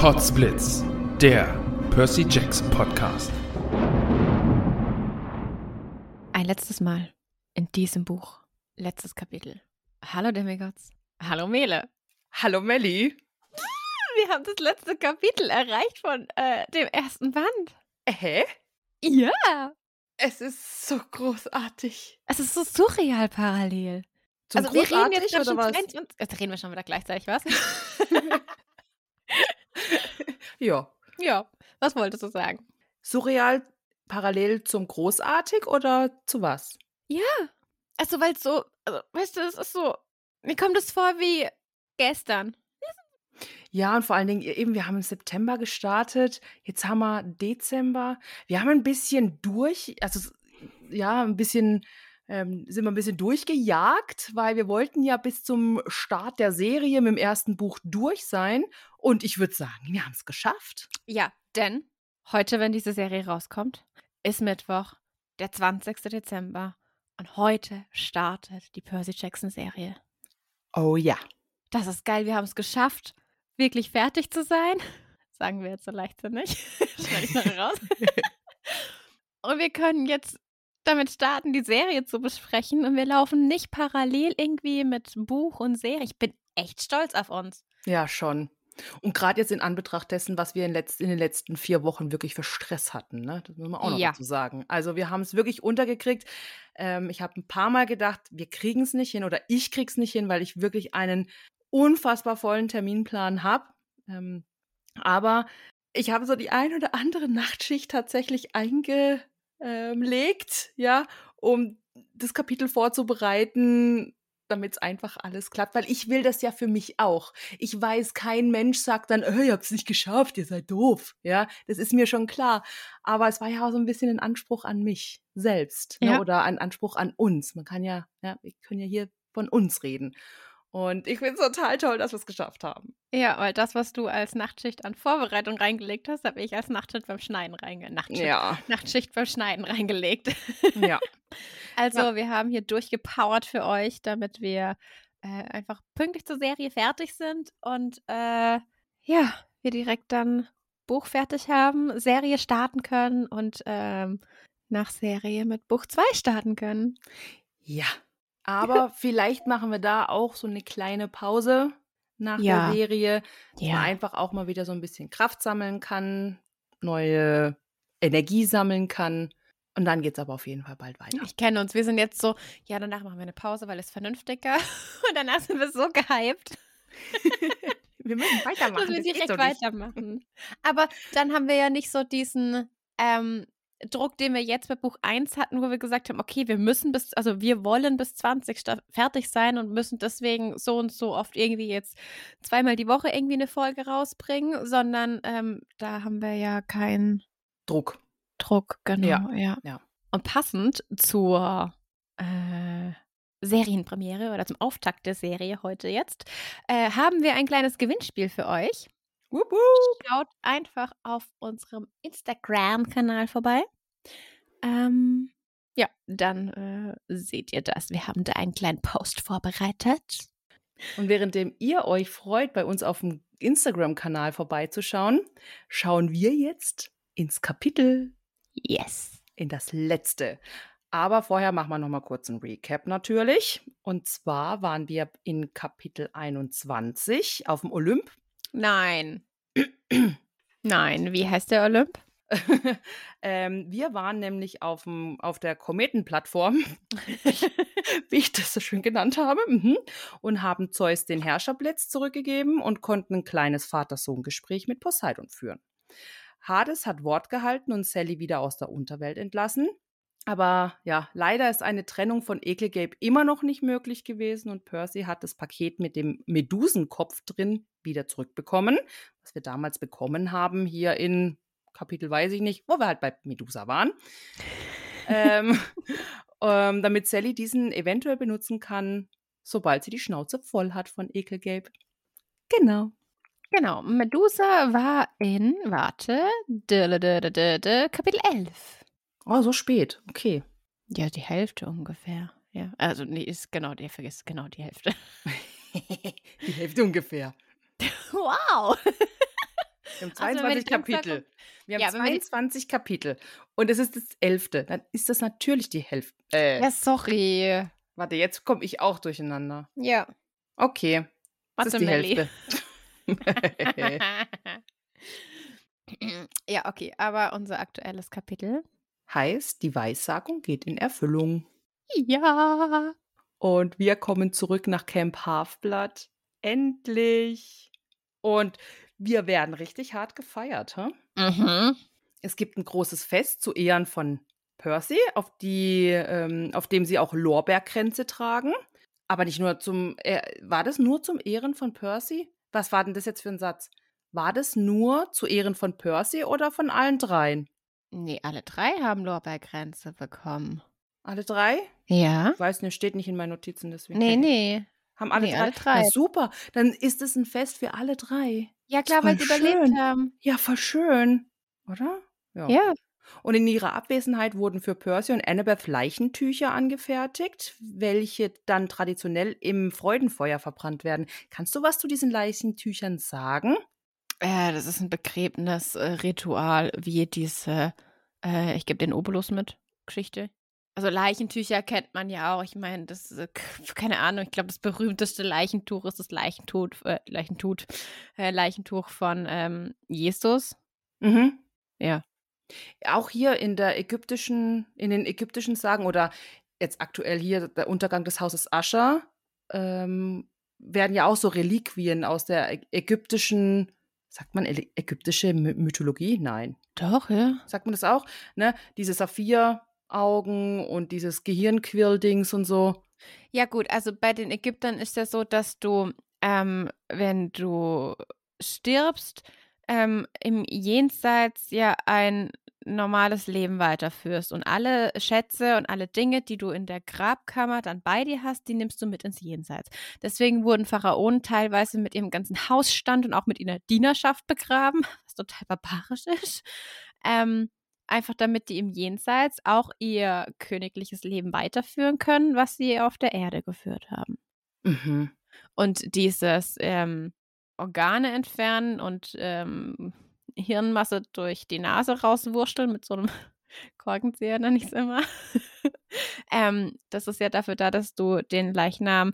Potsblitz, der Percy Jackson Podcast. Ein letztes Mal in diesem Buch. Letztes Kapitel. Hallo Demigods. Hallo Mele. Hallo Melli. Wir haben das letzte Kapitel erreicht von äh, dem ersten Band. Hä? Ja. Es ist so großartig. Es ist so surreal parallel. Zum also wir reden jetzt großartig, gerade oder schon was? 22, jetzt reden wir schon wieder gleichzeitig, was? Ja. ja. Was wolltest du sagen? Surreal parallel zum großartig oder zu was? Ja. Also weil es so, also, weißt du, es ist so, mir kommt es vor wie gestern. Ja, und vor allen Dingen eben, wir haben im September gestartet, jetzt haben wir Dezember. Wir haben ein bisschen durch, also ja, ein bisschen ähm, sind wir ein bisschen durchgejagt, weil wir wollten ja bis zum Start der Serie mit dem ersten Buch durch sein. Und ich würde sagen, wir haben es geschafft. Ja, denn heute, wenn diese Serie rauskommt, ist Mittwoch, der 20. Dezember. Und heute startet die Percy Jackson Serie. Oh ja. Das ist geil, wir haben es geschafft, wirklich fertig zu sein. Sagen wir jetzt so leichtsinnig. Schneide ich noch raus. Und wir können jetzt damit starten, die Serie zu besprechen. Und wir laufen nicht parallel irgendwie mit Buch und Serie. Ich bin echt stolz auf uns. Ja, schon. Und gerade jetzt in Anbetracht dessen, was wir in, letz in den letzten vier Wochen wirklich für Stress hatten, ne? das muss man auch noch Ja. dazu sagen. Also wir haben es wirklich untergekriegt. Ähm, ich habe ein paar Mal gedacht, wir kriegen es nicht hin oder ich krieg's nicht hin, weil ich wirklich einen unfassbar vollen Terminplan habe. Ähm, aber ich habe so die ein oder andere Nachtschicht tatsächlich eingelegt, ja, um das Kapitel vorzubereiten, damit es einfach alles klappt, weil ich will das ja für mich auch. Ich weiß, kein Mensch sagt dann, äh, ihr habt es nicht geschafft, ihr seid doof. Ja, das ist mir schon klar. Aber es war ja auch so ein bisschen ein Anspruch an mich selbst ne? Ja. oder ein Anspruch an uns. Man kann ja, ja, wir können ja hier von uns reden. Und ich finde es total toll, dass wir es geschafft haben. Ja, weil das, was du als Nachtschicht an Vorbereitung reingelegt hast, habe ich als Nachtschicht beim Schneiden reingelegt. Nachtschicht, Ja, Nachtschicht beim Schneiden reingelegt. ja. Also, Ja. wir haben hier durchgepowert für euch, damit wir äh, einfach pünktlich zur Serie fertig sind und äh, ja, wir direkt dann Buch fertig haben, Serie starten können und ähm, nach Serie mit Buch 2 starten können. Ja. Aber vielleicht machen wir da auch so eine kleine Pause nach Ja. der Serie, dass man einfach auch mal wieder so ein bisschen Kraft sammeln kann, neue Energie sammeln kann. Und dann geht es aber auf jeden Fall bald weiter. Ich kenne uns. Wir sind jetzt so, ja, danach machen wir eine Pause, weil es vernünftiger. Und danach sind wir so gehypt, Wir müssen weitermachen. wir geht direkt so nicht. weitermachen. Aber dann haben wir ja nicht so diesen ähm, Druck, den wir jetzt bei Buch 1 hatten, wo wir gesagt haben, okay, wir müssen bis, also wir wollen bis 20 sta- fertig sein und müssen deswegen so und so oft irgendwie jetzt zweimal die Woche irgendwie eine Folge rausbringen, sondern ähm, da haben wir ja keinen Druck. Druck, genau, Ja. ja. Ja. Und passend zur äh, Serienpremiere oder zum Auftakt der Serie heute jetzt, äh, haben wir ein kleines Gewinnspiel für euch. Wupp, wupp. Schaut einfach auf unserem Instagram-Kanal vorbei. Ähm, ja, dann äh, seht ihr das. Wir haben da einen kleinen Post vorbereitet. Und währenddem ihr euch freut, bei uns auf dem Instagram-Kanal vorbeizuschauen, schauen wir jetzt ins Kapitel, Yes. in das letzte. Aber vorher machen wir noch mal kurz einen Recap natürlich. Und zwar waren wir in Kapitel 21 auf dem Olymp. Nein. Nein, wie heißt der Olymp? ähm, wir waren nämlich auf, dem, auf der Kometenplattform, wie ich das so schön genannt habe, mhm, und haben Zeus den Herrscherblitz zurückgegeben und konnten ein kleines Vater-Sohn-Gespräch mit Poseidon führen. Hades hat Wort gehalten und Sally wieder aus der Unterwelt entlassen. Aber ja, leider ist eine Trennung von Ekelgabe immer noch nicht möglich gewesen und Percy hat das Paket mit dem Medusenkopf drin wieder zurückbekommen, was wir damals bekommen haben hier in Kapitel weiß ich nicht, wo wir halt bei Medusa waren. ähm, ähm, damit Sally diesen eventuell benutzen kann, sobald sie die Schnauze voll hat von Ekelgabe. Genau. Genau, Medusa war in, warte, Kapitel 11. Oh, so spät. Okay. Ja, die Hälfte ungefähr. Ja, also nee, ist genau, der vergisst genau die Hälfte. die Hälfte ungefähr. Wow! Wir haben Also, wenn 22 die Anzahl Kapitel. Wir haben Ja, wenn wir die- 22 Kapitel. Und es ist das elfte. Dann ist das natürlich die Hälfte. Äh, Ja, sorry. Warte, jetzt komme ich auch durcheinander. Ja. Okay. Warte, ist die Melli. Hälfte. ja, okay, aber unser aktuelles Kapitel. Heißt, die Weissagung geht in Erfüllung. Ja. Und wir kommen zurück nach Camp Halfblood. Endlich. Und wir werden richtig hart gefeiert. Hä? Mhm. Es gibt ein großes Fest zu Ehren von Percy, auf, die, ähm, auf dem sie auch Lorbeerkränze tragen. Aber nicht nur zum. Äh, war das nur zum Ehren von Percy? Was war denn das jetzt für ein Satz? War das nur zu Ehren von Percy oder von allen dreien? Nee, alle drei haben Lorbeerkränze bekommen. Alle drei? Ja? Ich weiß nicht, steht nicht in meinen Notizen deswegen. Nee, nee. Haben alle Nee, drei? alle drei. Na, super, dann ist es ein Fest für alle drei. Ja, klar, weil sie überlebt haben. Ja, voll schön, oder? Ja. Und in ihrer Abwesenheit wurden für Percy und Annabeth Leichentücher angefertigt, welche dann traditionell im Freudenfeuer verbrannt werden. Kannst du was zu diesen Leichentüchern sagen? Äh, das ist ein Begräbnisritual, wie diese, äh, ich gebe den Obolus mit, Geschichte. Also Leichentücher kennt man ja auch. Ich meine, das, äh, k- keine Ahnung, ich glaube, das berühmteste Leichentuch ist das Leichentuch, äh, Leichentuch, äh, Leichentuch von ähm, Jesus. Mhm. Ja. Auch hier in der ägyptischen, in den ägyptischen Sagen oder jetzt aktuell hier der Untergang des Hauses Ascher, ähm, werden ja auch so Reliquien aus der ägyptischen, sagt man ägyptische My Mythologie? Nein. Doch, ja. Sagt man das auch? Ne? Diese Saphiraugen und dieses Gehirnquill-Dings und so. Ja, gut, also bei den Ägyptern ist ja so, dass du, ähm, wenn du stirbst, ähm, im Jenseits ja ein normales Leben weiterführst. Und alle Schätze und alle Dinge, die du in der Grabkammer dann bei dir hast, die nimmst du mit ins Jenseits. Deswegen wurden Pharaonen teilweise mit ihrem ganzen Hausstand und auch mit ihrer Dienerschaft begraben, was total barbarisch ist. Ähm, einfach damit die im Jenseits auch ihr königliches Leben weiterführen können, was sie auf der Erde geführt haben. Mhm. Und dieses ähm, Organe entfernen und ähm, Hirnmasse durch die Nase rauswurschteln mit so einem Korkenzieher, nenne ich es immer. ähm, das ist ja dafür da, dass du den Leichnam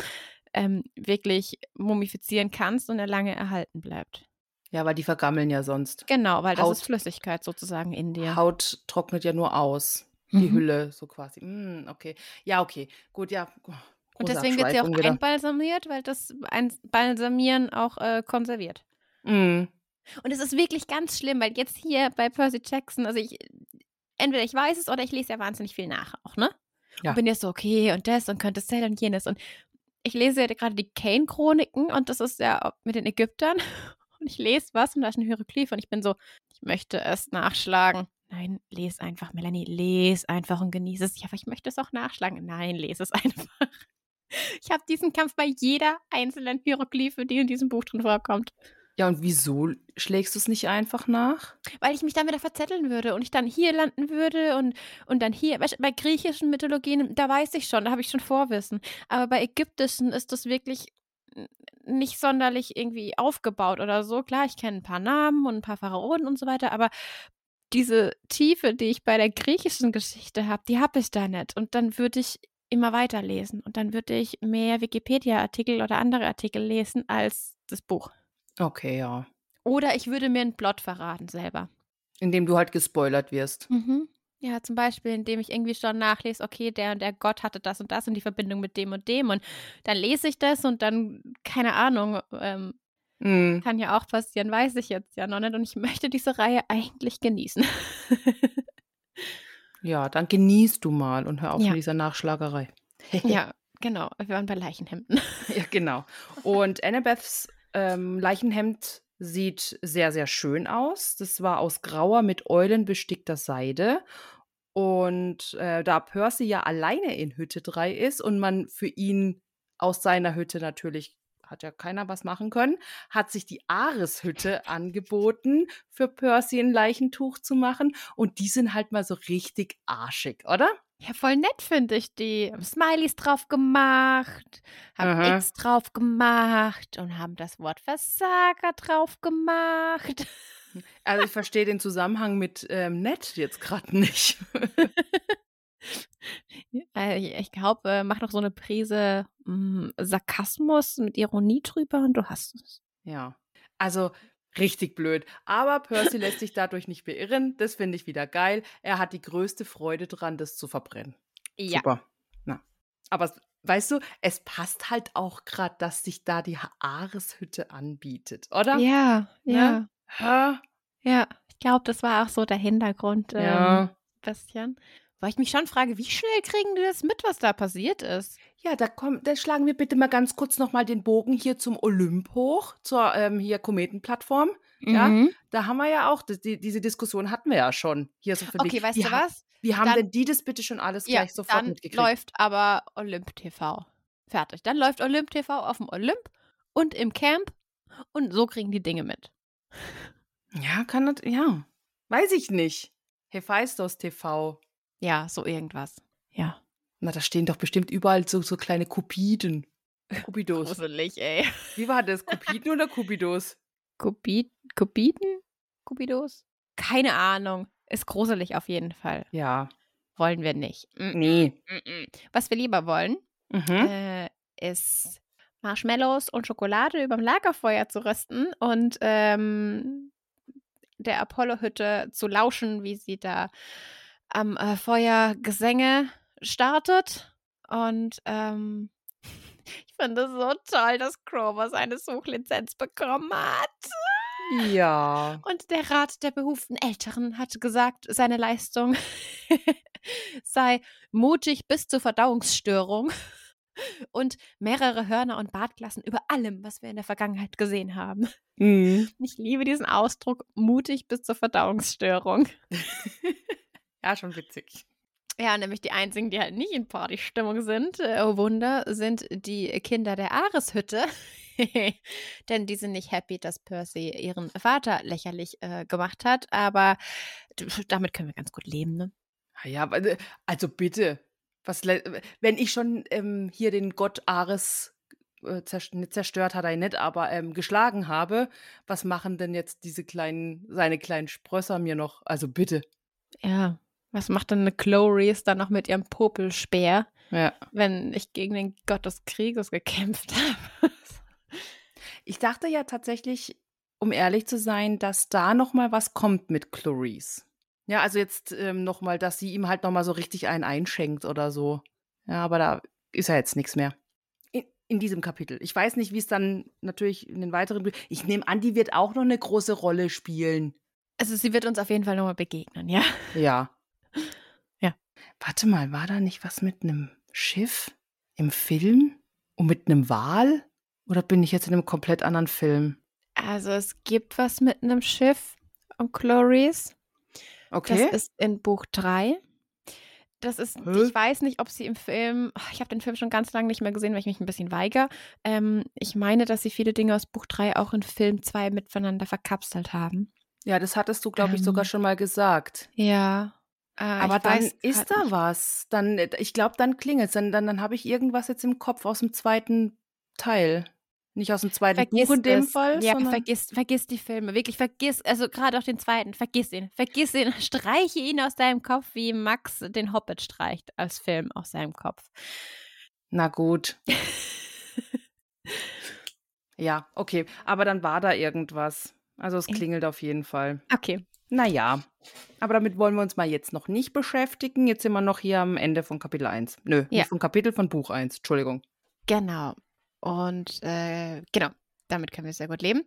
ähm, wirklich mumifizieren kannst und er lange erhalten bleibt. Ja, weil die vergammeln ja sonst. Genau, weil das Haut- ist Flüssigkeit sozusagen in dir. Haut trocknet ja nur aus. Die Mhm. Hülle, so quasi. Mm, okay. Ja, okay. Gut, ja. Und deswegen wird sie auch wieder. einbalsamiert, weil das Einbalsamieren auch äh, konserviert. Mm. Und es ist wirklich ganz schlimm, weil jetzt hier bei Percy Jackson, also ich, entweder ich weiß es oder ich lese ja wahnsinnig viel nach auch, ne? Ja. Und bin jetzt so, okay, und das und könnte das und jenes. Und ich lese ja gerade die Kane-Chroniken und das ist ja mit den Ägyptern. Und ich lese was und da ist ein Hieroglyph und ich bin so, ich möchte es nachschlagen. Nein, les einfach, Melanie, les einfach und genieße es. Ja, aber ich möchte es auch nachschlagen. Nein, lese es einfach. Ich habe diesen Kampf bei jeder einzelnen Hieroglyphe, die in diesem Buch drin vorkommt. Ja, und wieso schlägst du es nicht einfach nach? Weil ich mich dann wieder verzetteln würde und ich dann hier landen würde und, und dann hier. Weißt, bei griechischen Mythologien, da weiß ich schon, da habe ich schon Vorwissen. Aber bei ägyptischen ist das wirklich nicht sonderlich irgendwie aufgebaut oder so. Klar, ich kenne ein paar Namen und ein paar Pharaonen und so weiter, aber diese Tiefe, die ich bei der griechischen Geschichte habe, die habe ich da nicht. Und dann würde ich immer weiterlesen und dann würde ich mehr Wikipedia-Artikel oder andere Artikel lesen als das Buch. Okay, ja. Oder ich würde mir einen Plot verraten selber. Indem du halt gespoilert wirst. Mhm. Ja, zum Beispiel, indem ich irgendwie schon nachlese, okay, der und der Gott hatte das und das und die Verbindung mit dem und dem. Und dann lese ich das und dann, keine Ahnung, ähm, Mhm. kann ja auch passieren, weiß ich jetzt ja noch nicht. Und ich möchte diese Reihe eigentlich genießen. Ja, dann genießt du mal und hör auf Ja. mit dieser Nachschlagerei. ja, genau. Wir waren bei Leichenhemden. Ja, genau. Und Annabeths ähm, Leichenhemd sieht sehr, sehr schön aus. Das war aus grauer, mit Eulen bestickter Seide. Und äh, da Percy ja alleine in Hütte 3 ist und man für ihn aus seiner Hütte natürlich hat ja keiner was machen können, hat sich die Ares-Hütte angeboten, für Percy ein Leichentuch zu machen. Und die sind halt mal so richtig arschig, oder? Ja, voll nett finde ich die. Haben Smileys drauf gemacht, haben Aha. X drauf gemacht und haben das Wort Versager drauf gemacht. Also ich verstehe den Zusammenhang mit ähm, nett jetzt gerade nicht. Ich glaube, äh, mach noch so eine Prise mh, Sarkasmus mit Ironie drüber und du hast es. Ja, also richtig blöd. Aber Percy lässt sich dadurch nicht beirren. Das finde ich wieder geil. Er hat die größte Freude dran, das zu verbrennen. Ja. Super. Na. Aber weißt du, es passt halt auch gerade, dass sich da die Ares-Hütte anbietet, oder? Ja, ja, Ne? Hä? ja. Ich glaube, das war auch so der Hintergrund. Ähm, Ja. bisschen. Weil ich mich schon frage, wie schnell kriegen die das mit, was da passiert ist? Ja, da, komm, da schlagen wir bitte mal ganz kurz nochmal den Bogen hier zum Olymp hoch, zur ähm, hier Kometenplattform. Ja, Mhm. Da haben wir ja auch, die, diese Diskussion hatten wir ja schon. Hier so wegen, Okay, weißt wie du was? Wie haben Dann- denn die das bitte schon alles Ja, gleich sofort dann mitgekriegt? läuft aber Olymp TV. Fertig. Dann läuft Olymp TV auf dem Olymp und im Camp und so kriegen die Dinge mit. Ja, kann das, ja. Weiß ich nicht. Hephaistos TV. Ja, so irgendwas. Ja. Na, da stehen doch bestimmt überall so, so kleine Kupiden. Kupidos. Gruselig, ey. Wie war das? Kupiden oder Kupidos? Kubit, Kubiten? Kubidos? Keine Ahnung. Ist gruselig auf jeden Fall. Ja. Wollen wir nicht. Mm, Nee. Was wir lieber wollen, Mhm. äh, ist Marshmallows und Schokolade überm Lagerfeuer zu rösten und ähm, der Apollo-Hütte zu lauschen, wie sie da am äh, Feuer Gesänge startet. Und ähm, ich finde es so toll, dass Grover seine Suchlizenz bekommen hat. Ja. Und der Rat der behuften Älteren hat gesagt, seine Leistung sei mutig bis zur Verdauungsstörung und mehrere Hörner und Bartglassen über allem, was wir in der Vergangenheit gesehen haben. Mhm. Ich liebe diesen Ausdruck, mutig bis zur Verdauungsstörung. Ja, schon witzig. Ja, nämlich die einzigen, die halt nicht in Partystimmung sind, äh, oh Wunder, sind die Kinder der Areshütte. Denn die sind nicht happy, dass Percy ihren Vater lächerlich äh, gemacht hat. Aber damit können wir ganz gut leben, ne? Ah Ja, äh, also bitte. Was, wenn ich schon ähm, hier den Gott Ares äh, zerstört hat er nicht, aber ähm, geschlagen habe, was machen denn jetzt diese kleinen, seine kleinen Sprösser mir noch? Also bitte. Ja. Was macht denn eine Chloris dann noch mit ihrem Popelspeer, Ja. wenn ich gegen den Gott des Krieges gekämpft habe? Ich dachte ja tatsächlich, um ehrlich zu sein, dass da noch mal was kommt mit Clarice. Ja, also jetzt ähm, noch mal, dass sie ihm halt noch mal so richtig einen einschenkt oder so. Ja, aber da ist ja jetzt nichts mehr. In, in diesem Kapitel. Ich weiß nicht, wie es dann natürlich in den weiteren. Ich nehme an, die wird auch noch eine große Rolle spielen. Also sie wird uns auf jeden Fall nochmal begegnen, ja? Ja. Ja. Warte mal, war da nicht was mit einem Schiff im Film? Und mit einem Wal? Oder bin ich jetzt in einem komplett anderen Film? Also es gibt was mit einem Schiff und Chloris. Okay. Das ist in Buch 3. Das ist, ich weiß nicht, ob sie im Film, ich habe den Film schon ganz lange nicht mehr gesehen, weil ich mich ein bisschen weigere. Ähm, ich meine, dass sie viele Dinge aus Buch 3 auch in Film 2 miteinander verkapselt haben. Ja, das hattest du, glaube ich, sogar Ähm, schon mal gesagt. Ja. Äh, Aber dann weiß ist da nicht. was. Dann, äh, ich glaube, dann klingelt es. Dann, dann, dann habe ich irgendwas jetzt im Kopf aus dem zweiten Teil. Nicht aus dem zweiten Vergiss Buch in dem es. Fall, Ja, vergiss, vergiss die Filme. Wirklich, vergiss, also gerade auch den zweiten, vergiss ihn. Vergiss ihn, streiche ihn aus deinem Kopf, wie Max den Hobbit streicht als Film aus seinem Kopf. Na gut. Ja, okay. Aber dann war da irgendwas. Also es klingelt auf jeden Fall. Okay. Naja. Aber damit wollen wir uns mal jetzt noch nicht beschäftigen. Jetzt sind wir noch hier am Ende von Kapitel 1. Nö, Ja. nicht von Kapitel, von Buch 1. Entschuldigung. Genau. Und äh, genau, damit können wir sehr gut leben.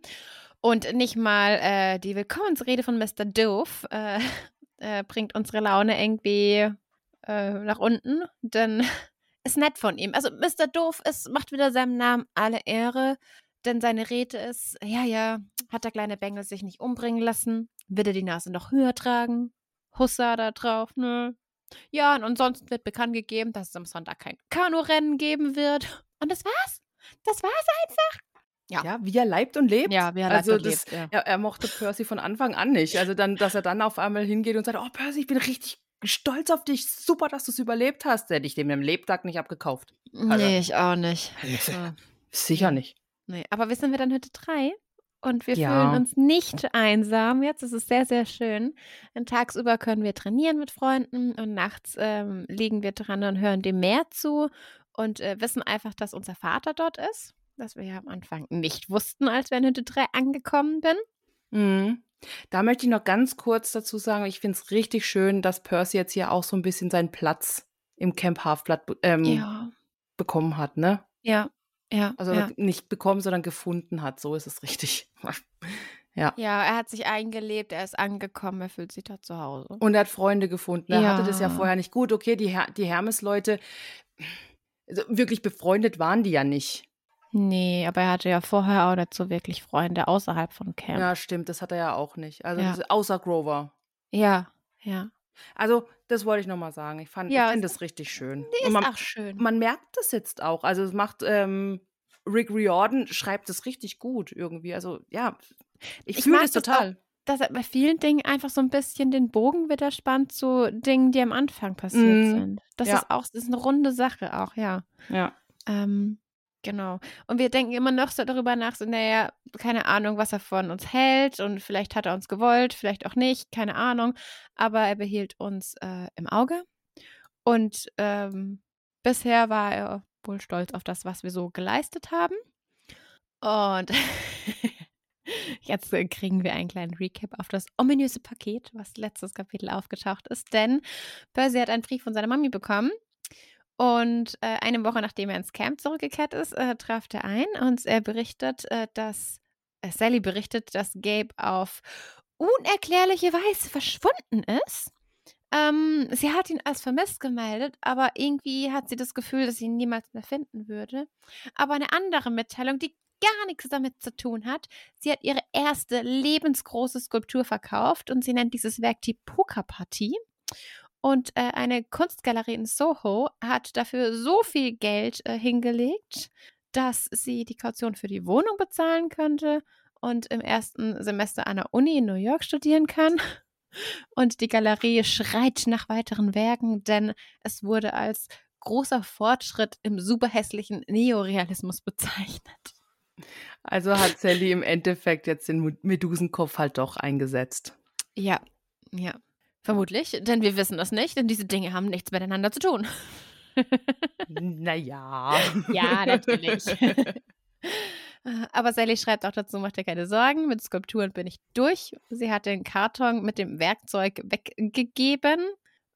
Und nicht mal äh, die Willkommensrede von Mr. Doof äh, äh, bringt unsere Laune irgendwie äh, nach unten, denn ist nett von ihm. Also Mr. Doof ist, macht wieder seinem Namen alle Ehre, denn seine Rede ist, ja, ja, hat der kleine Bengel sich nicht umbringen lassen, wird er die Nase noch höher tragen, Hussa da drauf, ne? Ja, und ansonsten wird bekannt gegeben, dass es am Sonntag kein Kanurennen geben wird. Und das war's. Das war's einfach. Ja. Ja, wie er leibt und lebt. Ja, wie er also leibt und das, lebt, ja. Er, er mochte Percy von Anfang an nicht. Also dann, dass er dann auf einmal hingeht und sagt, oh Percy, ich bin richtig stolz auf dich. Super, dass du es überlebt hast. Hätte ich dem im Lebtag nicht abgekauft. Also- Nee, ich auch nicht. Sicher nicht. nee. Aber wir sind wir dann heute drei und wir Ja. fühlen uns nicht einsam jetzt. Das ist sehr, sehr schön. Und tagsüber können wir trainieren mit Freunden und nachts ähm, liegen wir dran und hören dem Meer zu und äh, wissen einfach, dass unser Vater dort ist. Was wir ja am Anfang nicht wussten, als wir in Hütte 3 angekommen bin. Mhm. Da möchte ich noch ganz kurz dazu sagen, ich finde es richtig schön, dass Percy jetzt hier auch so ein bisschen seinen Platz im Camp Halfblood be- ähm, Ja, bekommen hat, ne? ja, ja. Also ja. nicht bekommen, sondern gefunden hat. So ist es richtig. ja. Ja, er hat sich eingelebt, er ist angekommen, er fühlt sich da zu Hause. Und er hat Freunde gefunden. Er hatte das ja Ja. vorher nicht gut. Okay, die, Her die Hermes-Leute, also wirklich befreundet waren die ja nicht. Nee, aber er hatte ja vorher auch nicht so wirklich Freunde außerhalb von Camp. Ja, stimmt, das hat er ja auch nicht. Also Ja. außer Grover. Ja, ja. Also, das wollte ich nochmal sagen. Ich fand Ja, ich find es- das richtig schön. Nee, Und ist man, auch schön. man merkt das jetzt auch. Also, es macht ähm, Rick Riordan schreibt es richtig gut irgendwie. Also, ja, ich, Ich fühle das das total. dass er bei vielen Dingen einfach so ein bisschen den Bogen wieder spannt zu Dingen, die am Anfang passiert Mhm. sind. Das Ja. ist auch, das ist eine runde Sache auch, ja. Ja. Ähm, genau. Und wir denken immer noch so darüber nach, so, naja, keine Ahnung, was er von uns hält und vielleicht hat er uns gewollt, vielleicht auch nicht, keine Ahnung. Aber er behielt uns äh, im Auge und ähm, bisher war er wohl stolz auf das, was wir so geleistet haben. Und jetzt äh, kriegen wir einen kleinen Recap auf das ominöse Paket, was letztes Kapitel aufgetaucht ist. Denn Percy hat einen Brief von seiner Mami bekommen. Und äh, eine Woche nachdem er ins Camp zurückgekehrt ist, äh, traf er ein und er berichtet, äh, dass äh, Sally berichtet, dass Gabe auf unerklärliche Weise verschwunden ist. Ähm, sie hat ihn als vermisst gemeldet, aber irgendwie hat sie das Gefühl, dass sie ihn niemals mehr finden würde. Aber eine andere Mitteilung, die gar nichts damit zu tun hat. Sie hat ihre erste lebensgroße Skulptur verkauft und sie nennt dieses Werk die Pokerpartie. Und äh, eine Kunstgalerie in Soho hat dafür so viel Geld äh, hingelegt, dass sie die Kaution für die Wohnung bezahlen könnte und im ersten Semester an der Uni in New York studieren kann. Und die Galerie schreit nach weiteren Werken, denn es wurde als großer Fortschritt im superhässlichen Neorealismus bezeichnet. Also hat Sally im Endeffekt jetzt den Medusenkopf halt doch eingesetzt. Ja, ja. Vermutlich, denn wir wissen das nicht, denn diese Dinge haben nichts miteinander zu tun. naja. Ja, natürlich. Aber Sally schreibt auch dazu, macht dir keine Sorgen, mit Skulpturen bin ich durch. Sie hat den Karton mit dem Werkzeug weggegeben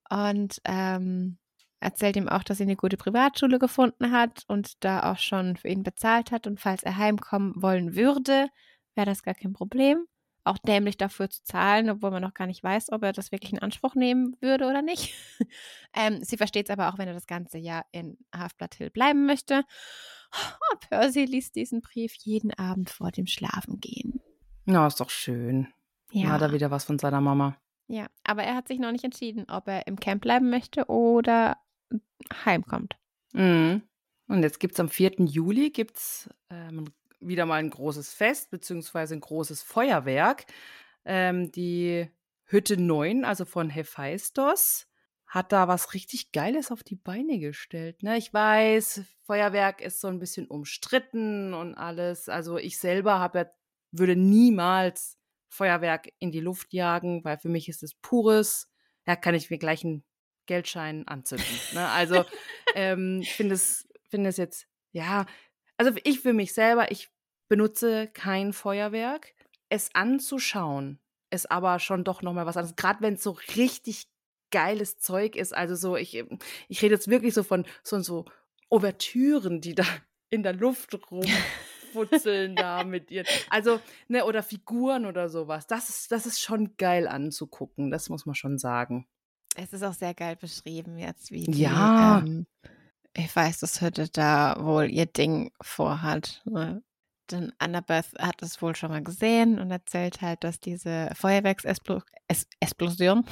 und ähm, erzählt ihm auch, dass sie eine gute Privatschule gefunden hat und da auch schon für ihn bezahlt hat. Und falls er heimkommen wollen würde, wäre das gar kein Problem. Auch dämlich dafür zu zahlen, obwohl man noch gar nicht weiß, ob er das wirklich in Anspruch nehmen würde oder nicht. ähm, sie versteht es aber auch, wenn er das ganze Jahr in Half-Blood Hill bleiben möchte. Oh, Percy liest diesen Brief jeden Abend vor dem Schlafengehen. Na, ist doch schön. Ja. Hat er wieder was von seiner Mama. Ja, aber er hat sich noch nicht entschieden, ob er im Camp bleiben möchte oder heimkommt. Mhm. Und jetzt gibt es am 4. Juli gibt's, ähm, wieder mal ein großes Fest, beziehungsweise ein großes Feuerwerk. Ähm, die Hütte 9, also von Hephaistos, hat da was richtig Geiles auf die Beine gestellt. Ne? Ich weiß, Feuerwerk ist so ein bisschen umstritten und alles. Also ich selber habe würde niemals Feuerwerk in die Luft jagen, weil für mich ist es pures, ja, kann ich mir gleich einen Geldschein anzünden. Ne? Also ähm, ich finde es, finde es jetzt, ja, also ich für mich selber, ich benutze kein Feuerwerk. Es anzuschauen ist aber schon doch nochmal was anderes. Gerade wenn es so richtig geiles Zeug ist. Also so, ich, ich rede jetzt wirklich so von so, so Ouvertüren, die da in der Luft rumfutzeln da mit ihr. Also, ne, oder Figuren oder sowas. Das ist, das ist schon geil anzugucken, das muss man schon sagen. Es ist auch sehr geil beschrieben jetzt, wie die, Ja. ähm, ich weiß, dass Hütte da wohl ihr Ding vorhat. Ne? Denn Annabeth hat es wohl schon mal gesehen und erzählt halt, dass diese Feuerwerksexplosion,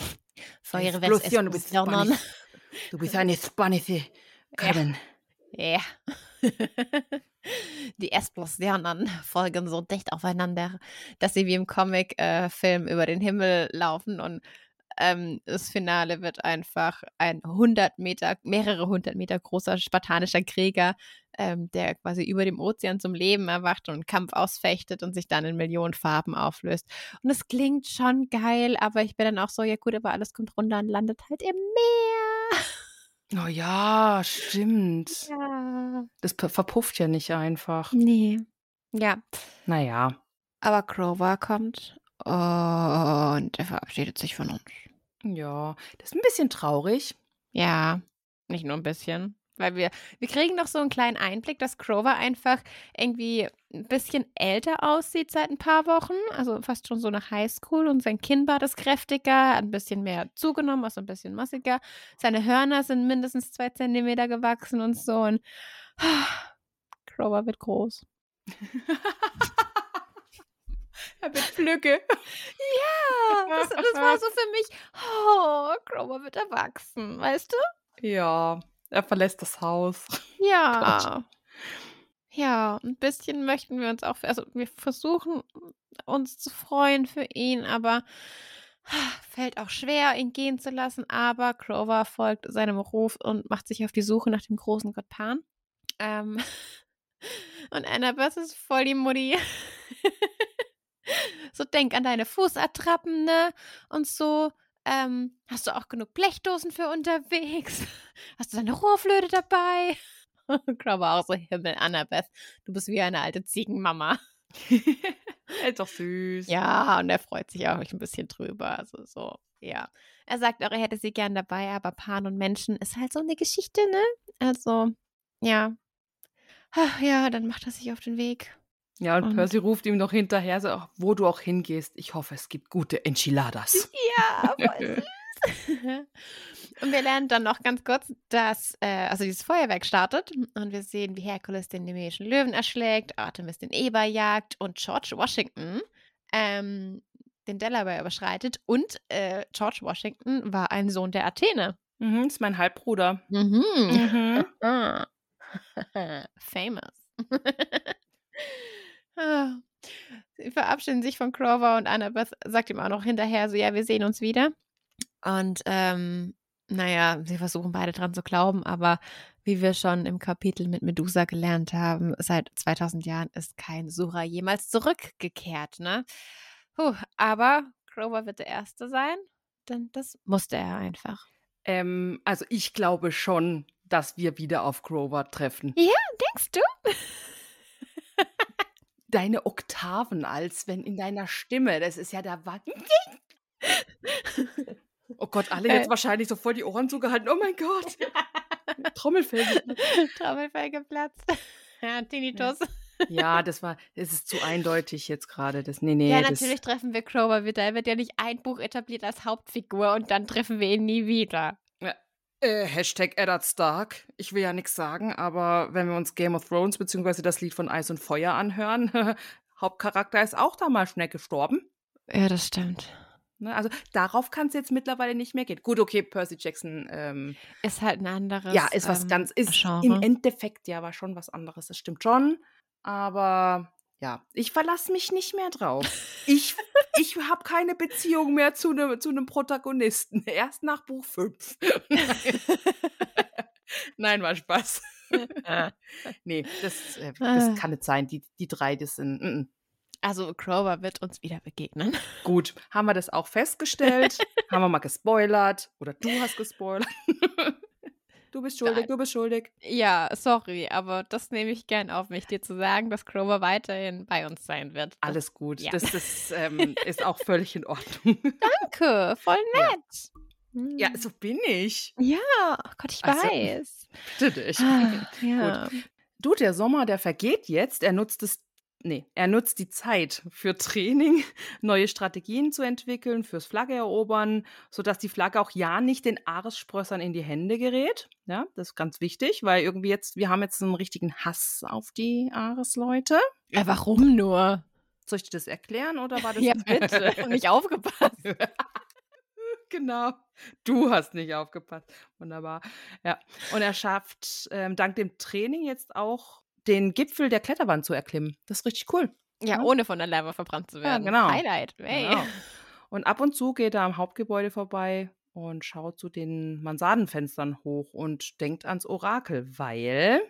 Explosion, du bist Spanisch. Du bist eine spanische Carmen. ja, die Explosionen folgen so dicht aufeinander, dass sie wie im Comic-Film über den Himmel laufen und ähm, das Finale wird einfach ein 100 Meter, mehrere hundert Meter großer spartanischer Krieger, ähm, der quasi über dem Ozean zum Leben erwacht und einen Kampf ausfechtet und sich dann in Millionen Farben auflöst. Und es klingt schon geil, aber ich bin dann auch so, ja gut, aber alles kommt runter und landet halt im Meer. Oh ja, stimmt. Ja. Das verpufft ja nicht einfach. Nee. Ja, Naja. aber Grover kommt und er verabschiedet sich von uns. Ja, das ist ein bisschen traurig. Ja, nicht nur ein bisschen. Weil wir, wir kriegen noch so einen kleinen Einblick, dass Grover einfach irgendwie ein bisschen älter aussieht seit ein paar Wochen. Also fast schon so nach Highschool und sein Kinnbart ist kräftiger, hat ein bisschen mehr zugenommen, also ein bisschen massiger. Seine Hörner sind mindestens zwei Zentimeter gewachsen und so. Und Grover wird groß. er wird Flücke. Ja, das, das war so für mich, oh, Grover wird erwachsen, weißt du? Ja, er verlässt das Haus. Ja. Ja, ein bisschen möchten wir uns auch, also wir versuchen uns zu freuen für ihn, aber fällt auch schwer, ihn gehen zu lassen. Aber Grover folgt seinem Ruf und macht sich auf die Suche nach dem großen Gott Pan. Ähm, und Annabeth ist voll die Mutti. So denk an deine Fußattrappen, ne? Und so. Ähm, hast du auch genug Blechdosen für unterwegs? Hast du deine Rohrflöte dabei? Grover auch so, Himmel, Annabeth, du bist wie eine alte Ziegenmama. ist doch süß. Ja, und er freut sich auch ein bisschen drüber. Also so, ja. Er sagt auch, er hätte sie gern dabei, aber Pan und Menschen ist halt so eine Geschichte, ne? Also, ja. Ach, Ja, dann macht er sich auf den Weg. Ja, und Und- Percy ruft ihm noch hinterher, so, wo du auch hingehst, ich hoffe, es gibt gute Enchiladas. Ja, voll süß. und wir lernen dann noch ganz kurz, dass, äh, also dieses Feuerwerk startet und wir sehen, wie Herkules den nemeischen Löwen erschlägt, Artemis den Eber jagt und George Washington ähm, den Delaware überschreitet. Und äh, George Washington war ein Sohn der Athene. Mhm, ist mein Halbbruder. Mhm. Mhm. Famous. Ah. Sie verabschieden sich von Grover und Annabeth sagt ihm auch noch hinterher so, ja, wir sehen uns wieder. Und ähm, naja, sie versuchen beide dran zu glauben, aber wie wir schon im Kapitel mit Medusa gelernt haben, seit 2000 Jahren ist kein Sura jemals zurückgekehrt, ne? Puh, aber Grover wird der Erste sein, denn das musste er einfach. Ähm, also ich glaube schon, dass wir wieder auf Grover treffen. Denkst du? Deine Oktaven, als wenn in deiner Stimme, das ist ja der Wahnsinn. Oh Gott, alle jetzt Äh. wahrscheinlich so voll die Ohren zugehalten. Oh mein Gott. Trommelfell. Trommelfell geplatzt. Ja, Tinnitus. Ja, das war, es ist zu eindeutig jetzt gerade. Das, nee, nee. Ja, natürlich treffen wir Grover wieder. Er wird ja nicht ein Buch etabliert als Hauptfigur und dann treffen wir ihn nie wieder. Äh, Hashtag Eddard Stark. Ich will ja nichts sagen, aber wenn wir uns Game of Thrones beziehungsweise das Lied von Eis und Feuer anhören, Hauptcharakter ist auch da mal schnell gestorben. Ja, das stimmt. Ne? Also darauf kann es jetzt mittlerweile nicht mehr gehen. Gut, okay, Percy Jackson ähm, Ist halt ein anderes. ja, ist was ähm, ganz, ist Genre. im Endeffekt ja war schon was anderes, das stimmt schon. Aber ja, ich verlasse mich nicht mehr drauf. Ich, ich habe keine Beziehung mehr zu einem zu nem Protagonisten. Erst nach Buch 5. Nein, war Spaß. nee, das, äh, Ah. das kann nicht sein. Die, die drei, das sind. Mm -mm. Also Grover wird uns wieder begegnen. Gut, haben wir das auch festgestellt? haben wir mal gespoilert? Oder du hast gespoilert? Du bist schuldig, Nein. du bist schuldig. Ja, sorry, aber das nehme ich gern auf mich, dir zu sagen, dass Grover weiterhin bei uns sein wird. Alles gut. ja. Das, das ähm, ist auch völlig in Ordnung. Danke, voll Ja. nett. ja, Hm. so bin ich. Ja, oh Gott, ich Also, weiß. Bitte dich. Ah, ja. Du, der Sommer, der vergeht jetzt. Er nutzt es. Nee, er nutzt die Zeit für Training, neue Strategien zu entwickeln, fürs Flagge erobern, sodass die Flagge auch ja nicht den Ares-Sprössern in die Hände gerät. Ja, das ist ganz wichtig, weil irgendwie jetzt, wir haben jetzt einen richtigen Hass auf die Ares-Leute. ja, warum nur? Soll ich dir das erklären oder war das? Ja, bitte. Nicht aufgepasst. genau. Du hast nicht aufgepasst. Wunderbar. Ja. Und er schafft ähm, dank dem Training jetzt auch den Gipfel der Kletterwand zu erklimmen. Das ist richtig cool. Ja, Ja. ohne von der Lava verbrannt zu Ja, werden. genau. Highlight. Hey. Genau. Und ab und zu geht er am Hauptgebäude vorbei und schaut zu den Mansardenfenstern hoch und denkt ans Orakel, weil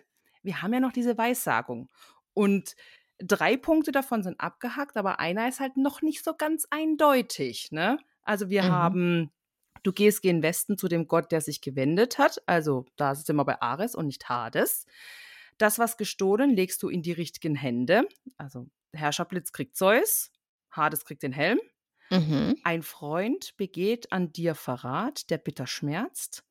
wir haben ja noch diese Weissagung. Und drei Punkte davon sind abgehackt, aber einer ist halt noch nicht so ganz eindeutig. Ne? Also wir Mhm. haben, du gehst gen Westen zu dem Gott, der sich gewendet hat. Also da sind wir bei Ares und nicht Hades. Das, was gestohlen, legst du in die richtigen Hände. Also Herrscherblitz kriegt Zeus, Hades kriegt den Helm. Mhm. Ein Freund begeht an dir Verrat, der bitter schmerzt.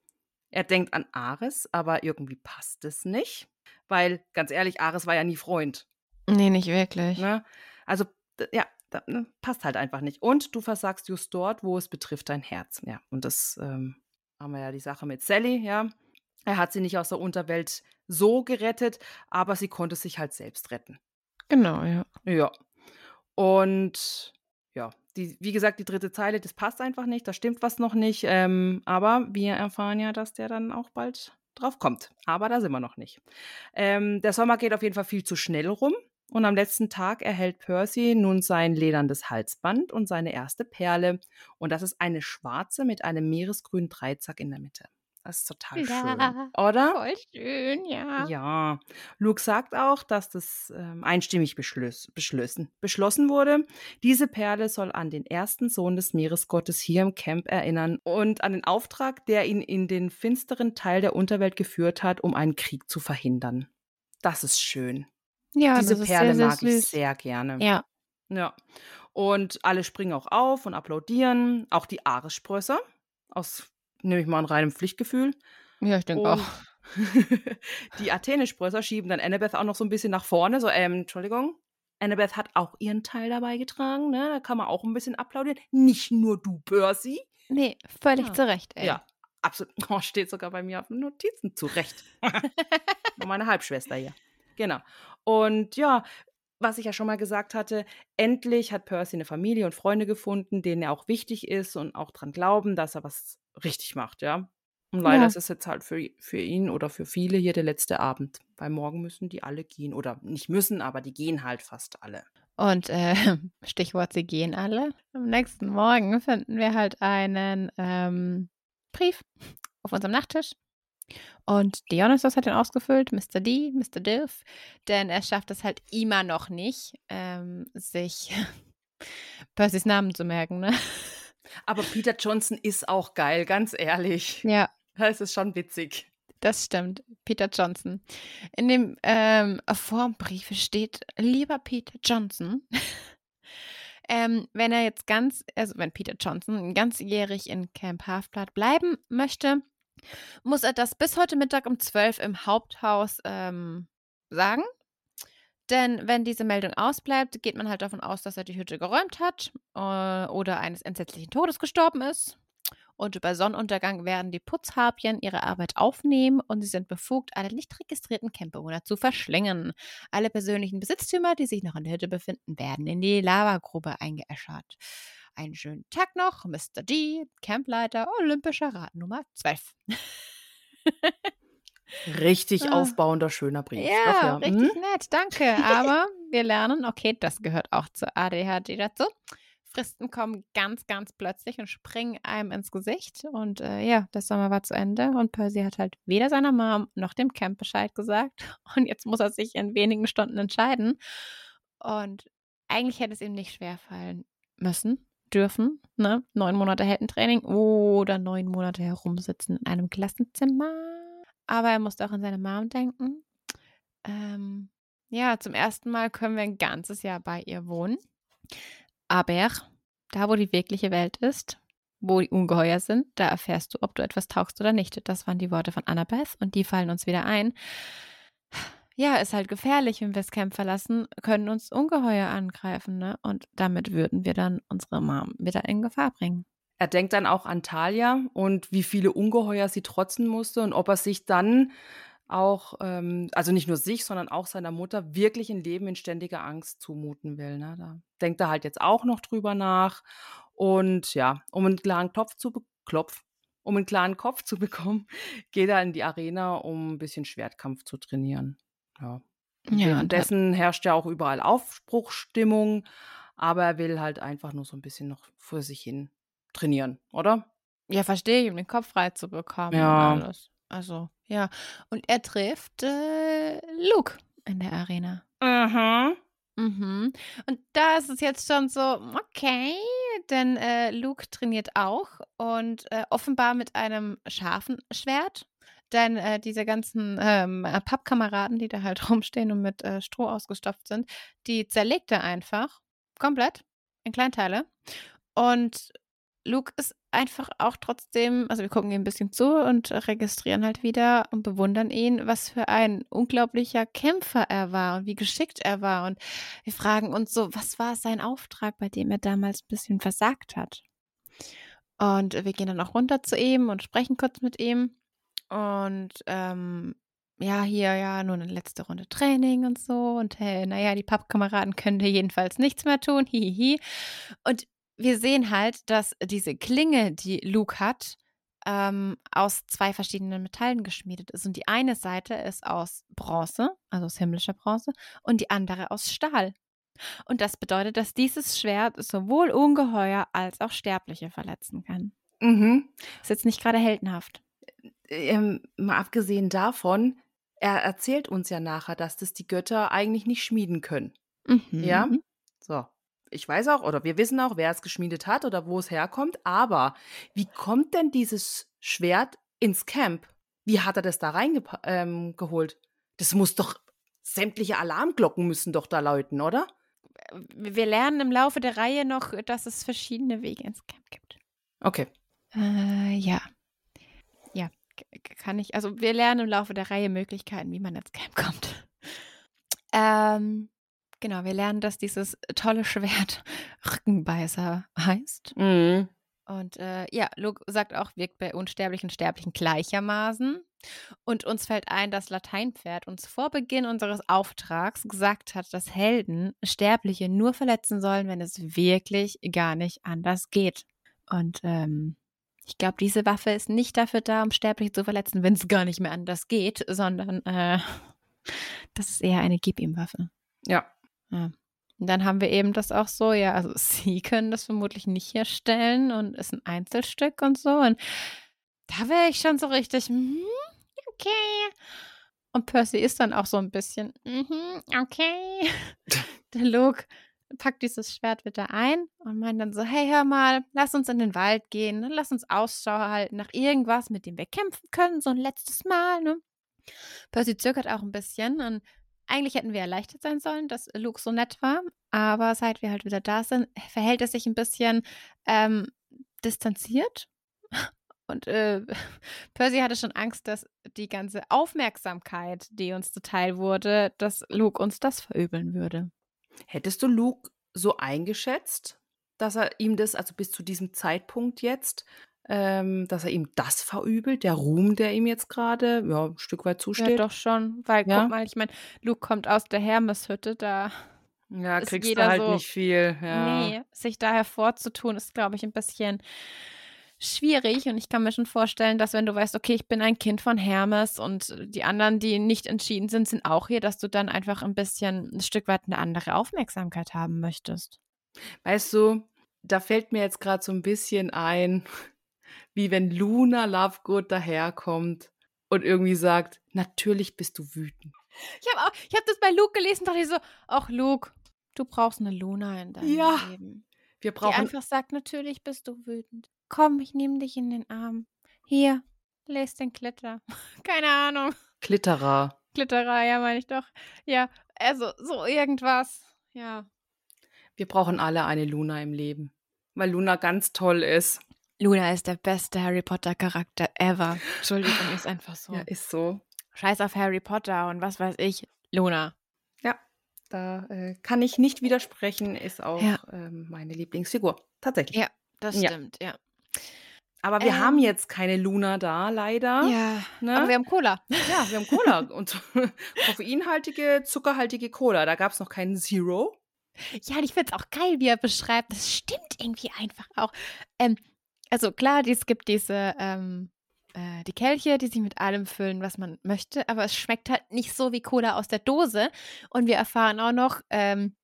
Er denkt an Ares, aber irgendwie passt es nicht. Weil, ganz ehrlich, Ares war ja nie Freund. Nee, nicht wirklich. Ne? Also, ja, da, ne, passt halt einfach nicht. Und du versagst just dort, wo es betrifft dein Herz. Ja, und das ähm, haben wir ja die Sache mit Sally, ja. Er hat sie nicht aus der Unterwelt so gerettet, aber sie konnte sich halt selbst retten. Genau, ja. Ja. Und ja, die, wie gesagt, die dritte Zeile, das passt einfach nicht, da stimmt was noch nicht. Ähm, aber wir erfahren ja, dass der dann auch bald drauf kommt. Aber da sind wir noch nicht. Ähm, der Sommer geht auf jeden Fall viel zu schnell rum. Und am letzten Tag erhält Percy nun sein lederndes Halsband und seine erste Perle. Und das ist eine schwarze mit einem meeresgrünen Dreizack in der Mitte. Das ist total schön. Ja, Oder? Voll schön, ja. Ja, Luke sagt auch, dass das ähm, einstimmig beschlossen, beschlossen wurde. Diese Perle soll an den ersten Sohn des Meeresgottes hier im Camp erinnern und an den Auftrag, der ihn in den finsteren Teil der Unterwelt geführt hat, um einen Krieg zu verhindern. Das ist schön. Ja, Diese das ist Perle sehr, sehr mag ich süß. sehr gerne. Ja. Ja. Und alle springen auch auf und applaudieren. Auch die Ares-Sprösser. Aus, nehme ich mal, an reinem Pflichtgefühl. Ja, ich denke auch. die Athene-Sprösser schieben dann Annabeth auch noch so ein bisschen nach vorne. So, ähm, Entschuldigung. Annabeth hat auch ihren Teil dabei getragen. Ne? Da kann man auch ein bisschen applaudieren. Nicht nur du, Percy. Nee, völlig Ja. zu Recht, ey. Ja, absolut. Oh, steht sogar bei mir auf den Notizen. Zu Recht. Nur meine Halbschwester hier. Genau. Und ja, was ich ja schon mal gesagt hatte, endlich hat Percy eine Familie und Freunde gefunden, denen er auch wichtig ist und auch dran glauben, dass er was richtig macht, ja. Und leider Ja. ist es jetzt halt für, für ihn oder für viele hier der letzte Abend, weil morgen müssen die alle gehen. Oder nicht müssen, aber die gehen halt fast alle. Und äh, Stichwort, sie gehen alle. Am nächsten Morgen finden wir halt einen ähm, Brief auf unserem Nachttisch. Und Dionysos hat ihn ausgefüllt, Mr. D, Mr. Dilf, denn er schafft es halt immer noch nicht, ähm, sich Percys Namen zu merken, ne? Aber Peter Johnson ist auch geil, ganz ehrlich. Ja, Das ist schon witzig. Das stimmt, Peter Johnson. In dem ähm, Formbrief steht, lieber Peter Johnson, ähm, wenn er jetzt ganz, also wenn Peter Johnson ganzjährig in Camp Half-Blood bleiben möchte, muss er das bis heute Mittag um 12 im Haupthaus ähm, sagen. Denn wenn diese Meldung ausbleibt, geht man halt davon aus, dass er die Hütte geräumt hat äh, oder eines entsetzlichen Todes gestorben ist. Und bei Sonnenuntergang werden die Putzharpien ihre Arbeit aufnehmen und sie sind befugt, alle nicht registrierten Campbewohner zu verschlingen. Alle persönlichen Besitztümer, die sich noch in der Hütte befinden, werden in die Lavagrube eingeäschert. Einen schönen Tag noch, Mr. D, Campleiter, olympischer Rat Nummer 12. Richtig Ah. aufbauender, schöner Brief. Ja, Doch, ja. richtig Mhm. nett, danke. Aber wir lernen, okay, das gehört auch zur ADHD dazu. Fristen kommen ganz, ganz plötzlich und springen einem ins Gesicht. Und äh, ja, der Sommer war zu Ende und Percy hat halt weder seiner Mom noch dem Camp Bescheid gesagt. Und jetzt muss er sich in wenigen Stunden entscheiden. Und eigentlich hätte es ihm nicht schwerfallen müssen, dürfen. Ne? Neun Monate Heldentraining oder neun Monate herumsitzen in einem Klassenzimmer. Aber er musste auch an seine Mom denken. Ähm, ja, zum ersten Mal können wir ein ganzes Jahr bei ihr wohnen. Aber da, wo die wirkliche Welt ist, wo die Ungeheuer sind, da erfährst du, ob du etwas taugst oder nicht. Das waren die Worte von Annabeth und die fallen uns wieder ein. Ja, ist halt gefährlich, wenn wir das Camp verlassen, können uns Ungeheuer angreifen, ne? Und damit würden wir dann unsere Mom wieder in Gefahr bringen. Er denkt dann auch an Talia und wie viele Ungeheuer sie trotzen musste und ob er sich dann auch, ähm, also nicht nur sich, sondern auch seiner Mutter wirklich ein Leben in ständiger Angst zumuten will. Ne? Da denkt er halt jetzt auch noch drüber nach. Und ja, um einen klaren Kopf zu Klopf, um einen klaren Kopf zu bekommen, geht er in die Arena, um ein bisschen Schwertkampf zu trainieren. Ja. Ja, und Währenddessen herrscht ja auch überall Aufbruchsstimmung, aber er will halt einfach nur so ein bisschen noch für sich hin trainieren, oder? Ja, verstehe ich, um den Kopf frei zu bekommen Ja. und alles. Also, ja. Und er trifft äh, Luke in der Arena. Mhm. Mhm. Und da ist es jetzt schon so, okay, denn äh, Luke trainiert auch und äh, offenbar mit einem scharfen Schwert. Denn äh, diese ganzen ähm, äh, Pappkameraden, die da halt rumstehen und mit äh, Stroh ausgestopft sind, die zerlegt er einfach komplett in Kleinteile. Und Luke ist einfach auch trotzdem, also wir gucken ihm ein bisschen zu und registrieren halt wieder und bewundern ihn, was für ein unglaublicher Kämpfer er war und wie geschickt er war. Und wir fragen uns so, was war sein Auftrag, bei dem er damals ein bisschen versagt hat? Und wir gehen dann auch runter zu ihm und sprechen kurz mit ihm. Und ähm, ja, hier ja nur eine letzte Runde Training und so. Und hey, naja, die Pappkameraden können dir jedenfalls nichts mehr tun. Hihihi. Und wir sehen halt, dass diese Klinge, die Luke hat, ähm, aus zwei verschiedenen Metallen geschmiedet ist. Und die eine Seite ist aus Bronze, also aus himmlischer Bronze, und die andere aus Stahl. Und das bedeutet, dass dieses Schwert sowohl Ungeheuer als auch Sterbliche verletzen kann. Mhm. Ist jetzt nicht gerade heldenhaft. Ähm, mal abgesehen davon, er erzählt uns ja nachher, dass das die Götter eigentlich nicht schmieden können. Mhm. Ja? So. Ich weiß auch, oder wir wissen auch, wer es geschmiedet hat oder wo es herkommt, aber wie kommt denn dieses Schwert ins Camp? Wie hat er das da reingeholt? Ähm, das muss doch, sämtliche Alarmglocken müssen doch da läuten, oder? Wir lernen im Laufe der Reihe noch, dass es verschiedene Wege ins Camp gibt. Okay. Äh, ja. Kann ich. Also wir lernen im Laufe der Reihe Möglichkeiten, wie man ins Camp kommt. Ähm, genau, wir lernen, dass dieses tolle Schwert Rückenbeißer heißt. Mhm. Und äh, ja, Luke sagt auch, wirkt bei Unsterblichen und Sterblichen gleichermaßen. Und uns fällt ein, dass Lateinpferd uns vor Beginn unseres Auftrags gesagt hat, dass Helden Sterbliche nur verletzen sollen, wenn es wirklich gar nicht anders geht. Und ähm, ich glaube, diese Waffe ist nicht dafür da, um Sterbliche zu verletzen, wenn es gar nicht mehr anders geht, sondern äh, das ist eher eine Gib ihm Waffe. Ja. Ja. Und dann haben wir eben das auch so, ja, also sie können das vermutlich nicht herstellen und ist ein Einzelstück und so. Und da wäre ich schon so richtig, mhm, okay. Und Percy ist dann auch so ein bisschen, mhm, okay. Der Luke packt dieses Schwert wieder ein und meint dann so, hey, hör mal, lass uns in den Wald gehen, ne? lass uns Ausschau halten nach irgendwas, mit dem wir kämpfen können, so ein letztes Mal, ne? Percy zögert auch ein bisschen und eigentlich hätten wir erleichtert sein sollen, dass Luke so nett war, aber seit wir halt wieder da sind, verhält er sich ein bisschen ähm, distanziert. Und äh, Percy hatte schon Angst, dass die ganze Aufmerksamkeit, die uns zuteil wurde, dass Luke uns das verübeln würde. Hättest du Luke so eingeschätzt, dass er ihm das, also bis zu diesem Zeitpunkt jetzt, ähm, dass er ihm das verübelt, der Ruhm, der ihm jetzt gerade ja, ein Stück weit zusteht? Ja, doch schon, weil Ja? guck mal, ich meine, Luke kommt aus der Hermeshütte, da Ja, kriegst du halt so, nicht viel. Ja. nee, sich da hervorzutun, ist, glaube ich, ein bisschen schwierig. Und ich kann mir schon vorstellen, dass wenn du weißt, okay, ich bin ein Kind von Hermes und die anderen, die nicht entschieden sind, sind auch hier, dass du dann einfach ein bisschen ein Stück weit eine andere Aufmerksamkeit haben möchtest. Weißt du, da fällt mir jetzt gerade so ein bisschen ein, wie wenn Luna Lovegood daherkommt und irgendwie sagt, natürlich bist du wütend. Ich habe auch, ich habe das bei Luke gelesen, dachte ich so, ach Luke, du brauchst eine Luna in deinem Ja, Leben. Wir Die brauchen einfach sagt, natürlich bist du wütend. Komm, ich nehme dich in den Arm. Hier, lest den Glitter. Keine Ahnung. Glitterer. Glitterer, ja, meine ich doch. Ja, also so irgendwas. Ja. Wir brauchen alle eine Luna im Leben, weil Luna ganz toll ist. Luna ist der beste Harry Potter Charakter ever. Entschuldigung, ist einfach so. Ja, ist so. Scheiß auf Harry Potter und was weiß ich. Luna. Ja, da äh, kann ich nicht widersprechen, ist auch Ja. ähm, meine Lieblingsfigur. Tatsächlich. Ja, das Ja. stimmt, ja. Aber wir Ähm. haben jetzt keine Luna da, leider. Ja, Ne? aber wir haben Cola. Ja, wir haben Cola und koffeinhaltige, zuckerhaltige Cola. Da gab es noch keinen Zero. Ja, und ich finde es auch geil, wie er beschreibt. Das stimmt irgendwie einfach auch. Ähm, also klar, es gibt diese, ähm, äh, die Kelche, die sich mit allem füllen, was man möchte, aber es schmeckt halt nicht so wie Cola aus der Dose. Und wir erfahren auch noch, ähm,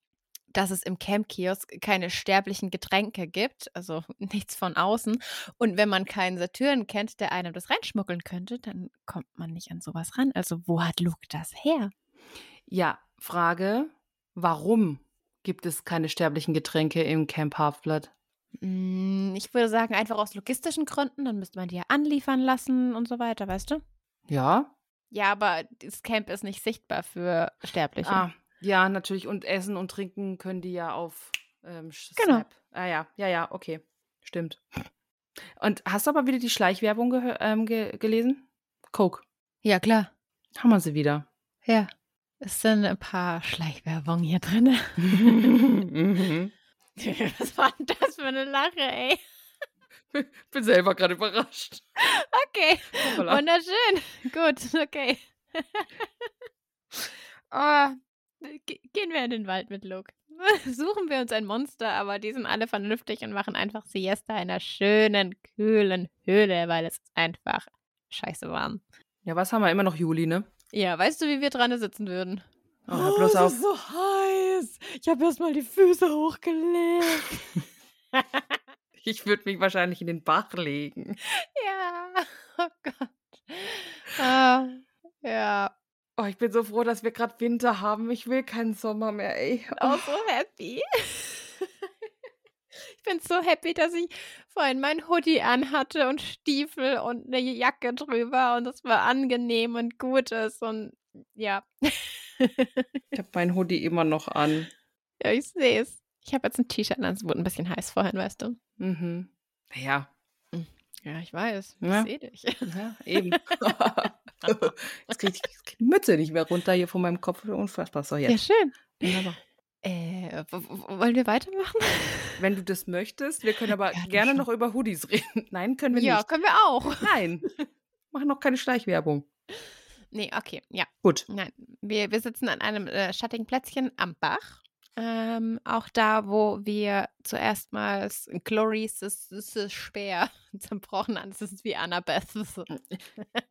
dass es im Camp-Kiosk keine sterblichen Getränke gibt, also nichts von außen. Und wenn man keinen Saturn kennt, der einem das reinschmuggeln könnte, dann kommt man nicht an sowas ran. Also wo hat Luke das her? Ja, Frage: Warum gibt es keine sterblichen Getränke im Camp Halfblood? Mm, Ich würde sagen, einfach aus logistischen Gründen, dann müsste man die ja anliefern lassen und so weiter, weißt du? Ja. Ja, aber das Camp ist nicht sichtbar für Sterbliche. Ah, ja, natürlich. Und essen und trinken können die ja auf ähm, Genau. Ah ja, ja, ja, okay. Stimmt. Und hast du aber wieder die Schleichwerbung gehö- ähm, ge gelesen? Coke. Ja, klar. Haben wir sie wieder. Ja. Es sind ein paar Schleichwerbungen hier drin. Mhm. Was war denn das für eine Lache, ey? Bin selber gerade überrascht. Okay. Wunderschön. Gut, okay. ge- gehen wir in den Wald mit Luke. Suchen wir uns ein Monster, aber die sind alle vernünftig und machen einfach Siesta in einer schönen, kühlen Höhle, weil es ist einfach scheiße warm. Ja, was haben wir immer noch Juli, ne? Ja, weißt du, wie wir dran sitzen würden? Oh, hör bloß auf. so heiß. Ich habe erst mal die Füße hochgelegt. Ich würde mich wahrscheinlich in den Bach legen. ja, oh Gott. Ah, ja, Oh, ich bin so froh, dass wir gerade Winter haben. Ich will keinen Sommer mehr, ey. auch Oh. so happy. Ich bin so happy, dass ich vorhin mein Hoodie anhatte und Stiefel und eine Jacke drüber und es war angenehm und gut ist und ja. Ich habe mein Hoodie immer noch an. ja, ich sehe es. Ich habe jetzt ein T-Shirt an, es wurde ein bisschen heiß vorhin, weißt du. Mhm. Naja, Ja, ich weiß. Ich Ja. sehe dich. ja, eben. Jetzt kriege ich die Mütze nicht mehr runter hier von meinem Kopf. Unfassbar. So, Ja, jetzt. schön. Wunderbar. Äh, wollen wir weitermachen? Wenn du das möchtest, wir können aber Ja, gerne schon. noch über Hoodies reden. Nein, können wir Ja, nicht. können wir auch. Nein. Machen noch keine Schleichwerbung. Nee, okay, ja. Gut. Nein, wir, wir sitzen an einem äh, schattigen Plätzchen am Bach. Ähm, auch da, wo wir zuerst mal Glorious Speer zerbrochen haben. Das ist wie Annabeth. So.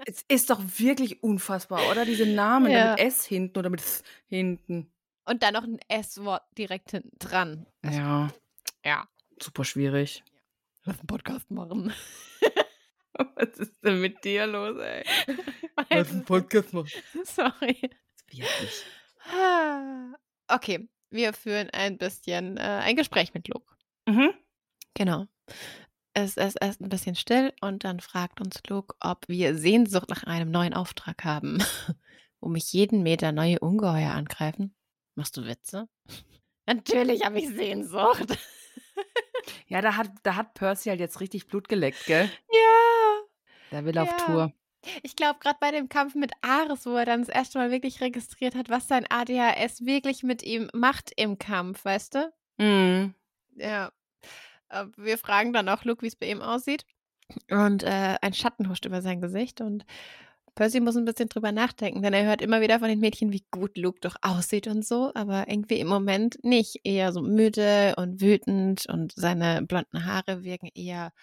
Es ist doch wirklich unfassbar, oder? Diese Namen Ja. mit S hinten oder mit S hinten. Und dann noch ein S-Wort direkt hinten dran. Ja. Ja. Super schwierig. Lass einen Podcast machen. Was ist denn mit dir los, ey? Weiß es Podcast machen. Sorry. Wirklich. Ah, Okay, wir führen ein bisschen äh, ein Gespräch mit Luke. Mhm. Genau. Es ist erst ein bisschen still und dann fragt uns Luke, ob wir Sehnsucht nach einem neuen Auftrag haben. Wo mich jeden Meter neue Ungeheuer angreifen. Machst du Witze? Natürlich habe ich Sehnsucht. Ja, da hat, da hat Percy halt jetzt richtig Blut geleckt, gell? ja. Der will auf Ja. Tour. Ich glaube, gerade bei dem Kampf mit Ares, wo er dann das erste Mal wirklich registriert hat, was sein ADHS wirklich mit ihm macht im Kampf, weißt du? Mhm. Ja. Äh, Wir fragen dann auch Luke, wie es bei ihm aussieht. Und äh, ein Schatten huscht über sein Gesicht und Percy muss ein bisschen drüber nachdenken, denn er hört immer wieder von den Mädchen, wie gut Luke doch aussieht und so, aber irgendwie im Moment nicht. Eher so müde und wütend und seine blonden Haare wirken eher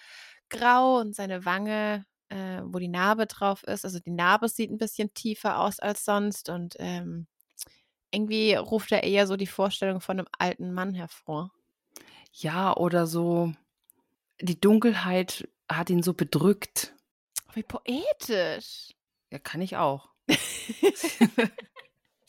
grau und seine Wange, äh, wo die Narbe drauf ist, also die Narbe sieht ein bisschen tiefer aus als sonst und ähm, irgendwie ruft er eher so die Vorstellung von einem alten Mann hervor. Ja, oder so, die Dunkelheit hat ihn so bedrückt. Wie poetisch. Ja, kann ich auch. Jetzt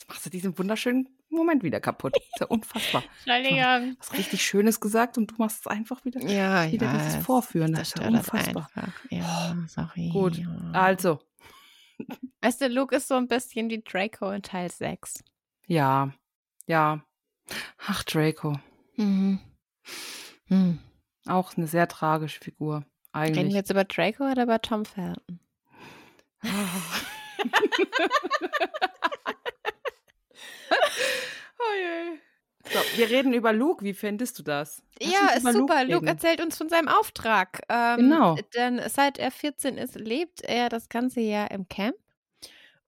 machst du diesen wunderschönen Moment wieder kaputt. Ist ja unfassbar. Entschuldigung. Was richtig Schönes gesagt und du machst es einfach wieder, Ja, wieder ja. dieses Vorführen. Das ist ja unfassbar. Ja, sorry. Gut, also, Weißt du, Luke ist so ein bisschen wie Draco in Teil 6. ja, ja. Ach, Draco. Mhm. Hm. Auch eine sehr tragische Figur, Reden wir eigentlich. jetzt über Draco oder über Tom Felton? oh je. So, wir reden über Luke. Wie findest du das? Lass Ja, ist super. Luke, reden. erzählt uns von seinem Auftrag. Ähm, Genau. Denn seit er 14 ist, lebt er das ganze Jahr im Camp.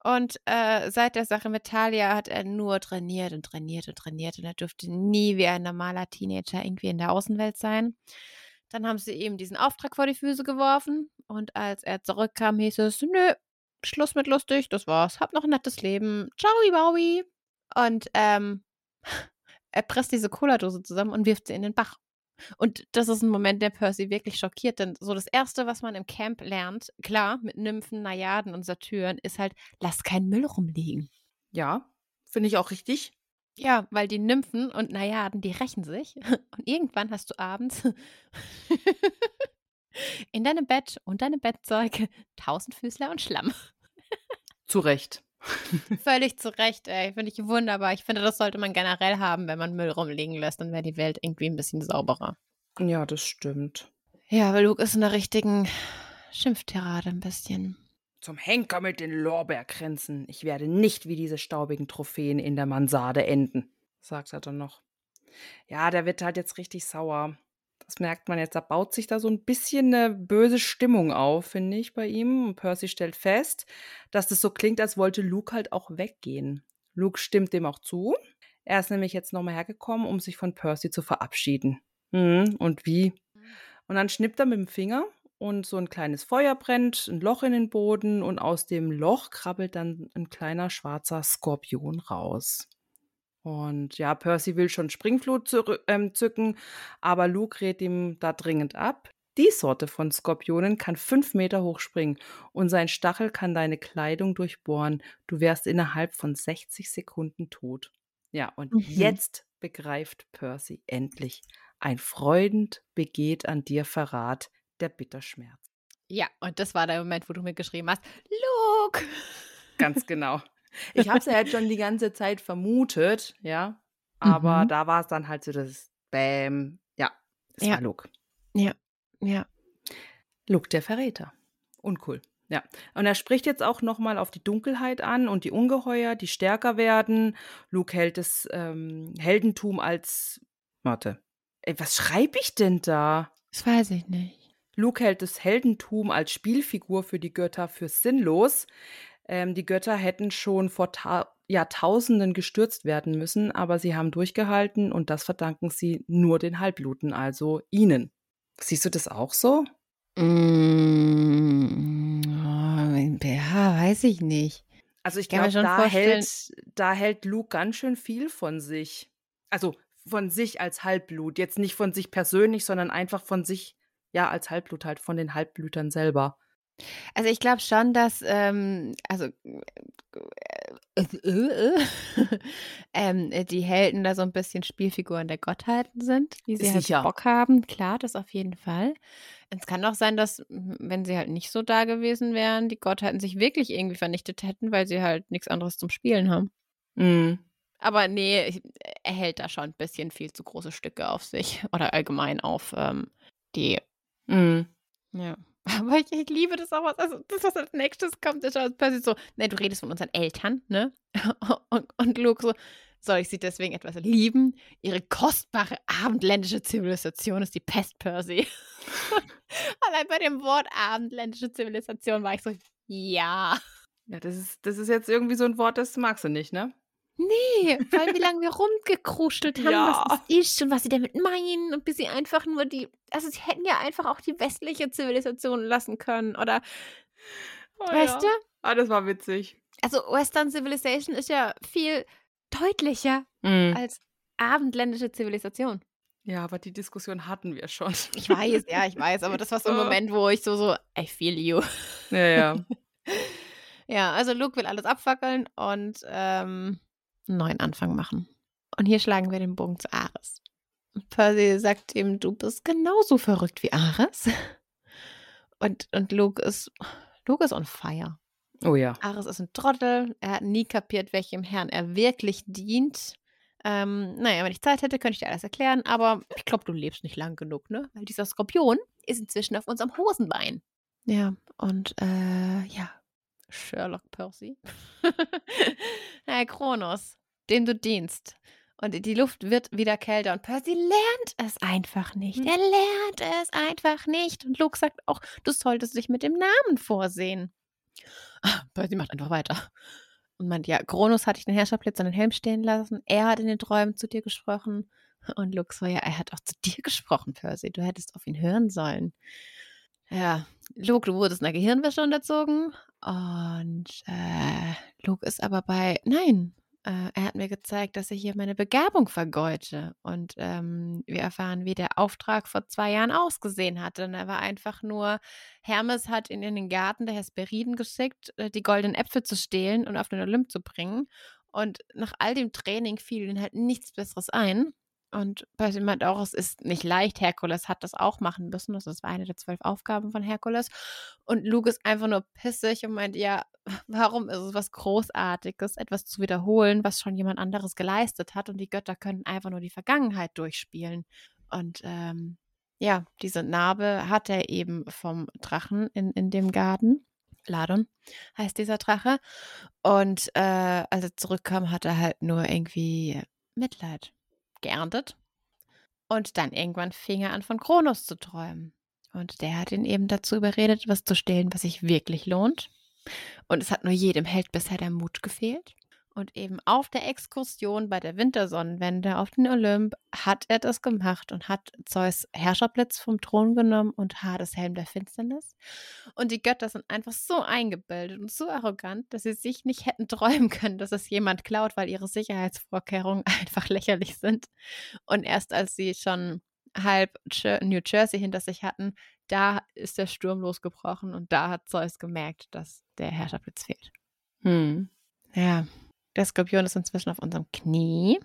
Und äh, seit der Sache mit Talia hat er nur trainiert und trainiert und trainiert. Und er durfte nie wie ein normaler Teenager irgendwie in der Außenwelt sein. Dann haben sie ihm diesen Auftrag vor die Füße geworfen. Und als er zurückkam, hieß es: Nö, Schluss mit lustig, das war's. Hab noch ein nettes Leben. Ciao, Bowie. Und ähm, er presst diese Cola-Dose zusammen und wirft sie in den Bach. Und das ist ein Moment, der Percy wirklich schockiert, denn so das Erste, was man im Camp lernt, klar, mit Nymphen, Najaden und Satyren, ist halt, lass keinen Müll rumliegen. Ja, finde ich auch richtig. Ja, weil die Nymphen und Najaden, die rächen sich. Und irgendwann hast du abends in deinem Bett und deinem Bettzeug Tausendfüßler und Schlamm. Zu Recht. Völlig zu Recht, ey. Finde ich wunderbar. Ich finde, das sollte man generell haben, wenn man Müll rumliegen lässt. Dann wäre die Welt irgendwie ein bisschen sauberer. Ja, das stimmt. Ja, weil Luke ist in der richtigen Schimpftirade ein bisschen. Zum Henker mit den Lorbeerkränzen. Ich werde nicht wie diese staubigen Trophäen in der Mansarde enden, sagt er dann noch. Ja, der wird halt jetzt richtig sauer. Das merkt man jetzt. Da baut sich da so ein bisschen eine böse Stimmung auf, finde ich, bei ihm. Und Percy stellt fest, dass das so klingt, als wollte Luke halt auch weggehen. Luke stimmt dem auch zu. Er ist nämlich jetzt nochmal hergekommen, um sich von Percy zu verabschieden. Hm, und wie? Und dann schnippt er mit dem Finger und so ein kleines Feuer brennt, ein Loch in den Boden und aus dem Loch krabbelt dann ein kleiner schwarzer Skorpion raus. Und ja, Percy will schon Springflut ähm, zücken, aber Luke rät ihm da dringend ab. Die Sorte von Skorpionen kann fünf Meter hoch springen und sein Stachel kann deine Kleidung durchbohren. Du wärst innerhalb von 60 Sekunden tot. Ja, und Mhm. jetzt begreift Percy endlich. Ein Freund begeht an dir Verrat, der Bitterschmerz. Ja, und das war der Moment, wo du mir geschrieben hast, Luke! Ganz genau. Ich habe es ja jetzt schon die ganze Zeit vermutet, ja. Aber Mhm. da war es dann halt so das Bäm. Ja, es Ja. war Luke. Ja. Luke der Verräter. Uncool. Ja. Und er spricht jetzt auch nochmal auf die Dunkelheit an und die Ungeheuer, die stärker werden. Luke hält das ähm, Heldentum als. Warte. Ey, was schreibe ich denn da? Das weiß ich nicht. Luke hält das Heldentum als Spielfigur für die Götter für sinnlos. Ähm, die Götter hätten schon vor Ta Jahrtausenden gestürzt werden müssen, aber sie haben durchgehalten und das verdanken sie nur den Halbluten, also ihnen. Siehst du das auch so? Mm, oh, ja, weiß ich nicht. Also ich glaube, da vorstellen- hält, da hält Luke ganz schön viel von sich. Also von sich als Halbblut. Jetzt nicht von sich persönlich, sondern einfach von sich, ja, als Halbblut halt, von den Halbblütern selber. Also ich glaube schon, dass, ähm, also äh, äh, äh, ähm, äh, die Helden da so ein bisschen Spielfiguren der Gottheiten sind, wie sie halt. Bock haben. Klar, das auf jeden Fall. Es kann auch sein, dass, wenn sie halt nicht so da gewesen wären, die Gottheiten sich wirklich irgendwie vernichtet hätten, weil sie halt nichts anderes zum Spielen haben. Mhm. Aber nee, er hält da schon ein bisschen viel zu große Stücke auf sich oder allgemein auf ähm, die Mhm. Ja. Aber ich, ich liebe das auch, was, also das, was als nächstes kommt, ist plötzlich so, ne, du redest von unseren Eltern, ne? Und, und Luke so, soll ich sie deswegen etwas lieben? Ihre kostbare abendländische Zivilisation ist die Pest, Percy. Allein bei dem Wort abendländische Zivilisation war ich so, ja. Ja, das ist, das ist jetzt irgendwie so ein Wort, das magst du nicht, ne? Nee, weil wie lange wir rumgekruschelt haben, Ja. was das ist und was sie damit meinen und bis sie einfach nur die, also sie hätten ja einfach auch die westliche Zivilisation lassen können oder, Oh, weißt du? Ah, das war witzig. Also Western Civilization ist ja viel deutlicher Mhm. als abendländische Zivilisation. Ja, aber die Diskussion hatten wir schon. Ich weiß, ja, ich weiß, aber das war so ein. Moment, wo ich so, so, I feel you. Ja, ja. Ja, also Luke will alles abfackeln und ähm, einen neuen Anfang machen. Und hier schlagen wir den Bogen zu Ares. Percy sagt ihm, du bist genauso verrückt wie Ares. Und, und Luke ist, Luke ist on fire. Oh ja. Ares ist ein Trottel. Er hat nie kapiert, welchem Herrn er wirklich dient. Ähm, naja, wenn ich Zeit hätte, könnte ich dir alles erklären, aber ich glaube, du lebst nicht lang genug, ne? Weil dieser Skorpion ist inzwischen auf unserem Hosenbein. Ja, und äh, ja, Sherlock Percy. Herr Kronos, dem du dienst. Und die Luft wird wieder kälter und Percy lernt es einfach nicht. Er lernt es einfach nicht. Und Luke sagt auch, du solltest dich mit dem Namen vorsehen. Ah, Percy macht einfach weiter. Und meint, ja, Kronos hat dich den Herrscherblitz an den Helm stehen lassen. Er hat in den Träumen zu dir gesprochen. Und Luke so, ja, er hat auch zu dir gesprochen, Percy. Du hättest auf ihn hören sollen. Ja, Luke, du wurdest einer Gehirnwäsche unterzogen. Und äh, Luke ist aber bei, nein, äh, er hat mir gezeigt, dass ich hier meine Begabung vergeute. Und ähm, wir erfahren, wie der Auftrag vor zwei Jahren ausgesehen hatte. Und er war einfach nur, Hermes hat ihn in den Garten der Hesperiden geschickt, äh, die goldenen Äpfel zu stehlen und auf den Olymp zu bringen. Und nach all dem Training fiel ihm halt nichts Besseres ein. Und Percy meint auch, es ist nicht leicht. Herkules hat das auch machen müssen. Das war eine der zwölf Aufgaben von Herkules. Und Luke ist einfach nur pissig und meint, ja, warum ist es was Großartiges, etwas zu wiederholen, was schon jemand anderes geleistet hat? Und die Götter können einfach nur die Vergangenheit durchspielen. Und ähm, ja, diese Narbe hat er eben vom Drachen in, in dem Garten. Ladon heißt dieser Drache. Und äh, als er zurückkam, hat er halt nur irgendwie Mitleid geerntet. Und dann irgendwann fing er an, von Kronos zu träumen. Und der hat ihn eben dazu überredet, was zu stehlen, was sich wirklich lohnt. Und es hat nur jedem Held bisher der Mut gefehlt. Und eben auf der Exkursion bei der Wintersonnenwende auf den Olymp hat er das gemacht und hat Zeus Herrscherblitz vom Thron genommen und Hades Helm der Finsternis. Und die Götter sind einfach so eingebildet und so arrogant, dass sie sich nicht hätten träumen können, dass es jemand klaut, weil ihre Sicherheitsvorkehrungen einfach lächerlich sind. Und erst als sie schon halb New Jersey hinter sich hatten, da ist der Sturm losgebrochen und da hat Zeus gemerkt, dass der Herrscherblitz fehlt. Hm. Ja, der Skorpion ist inzwischen auf unserem Knie.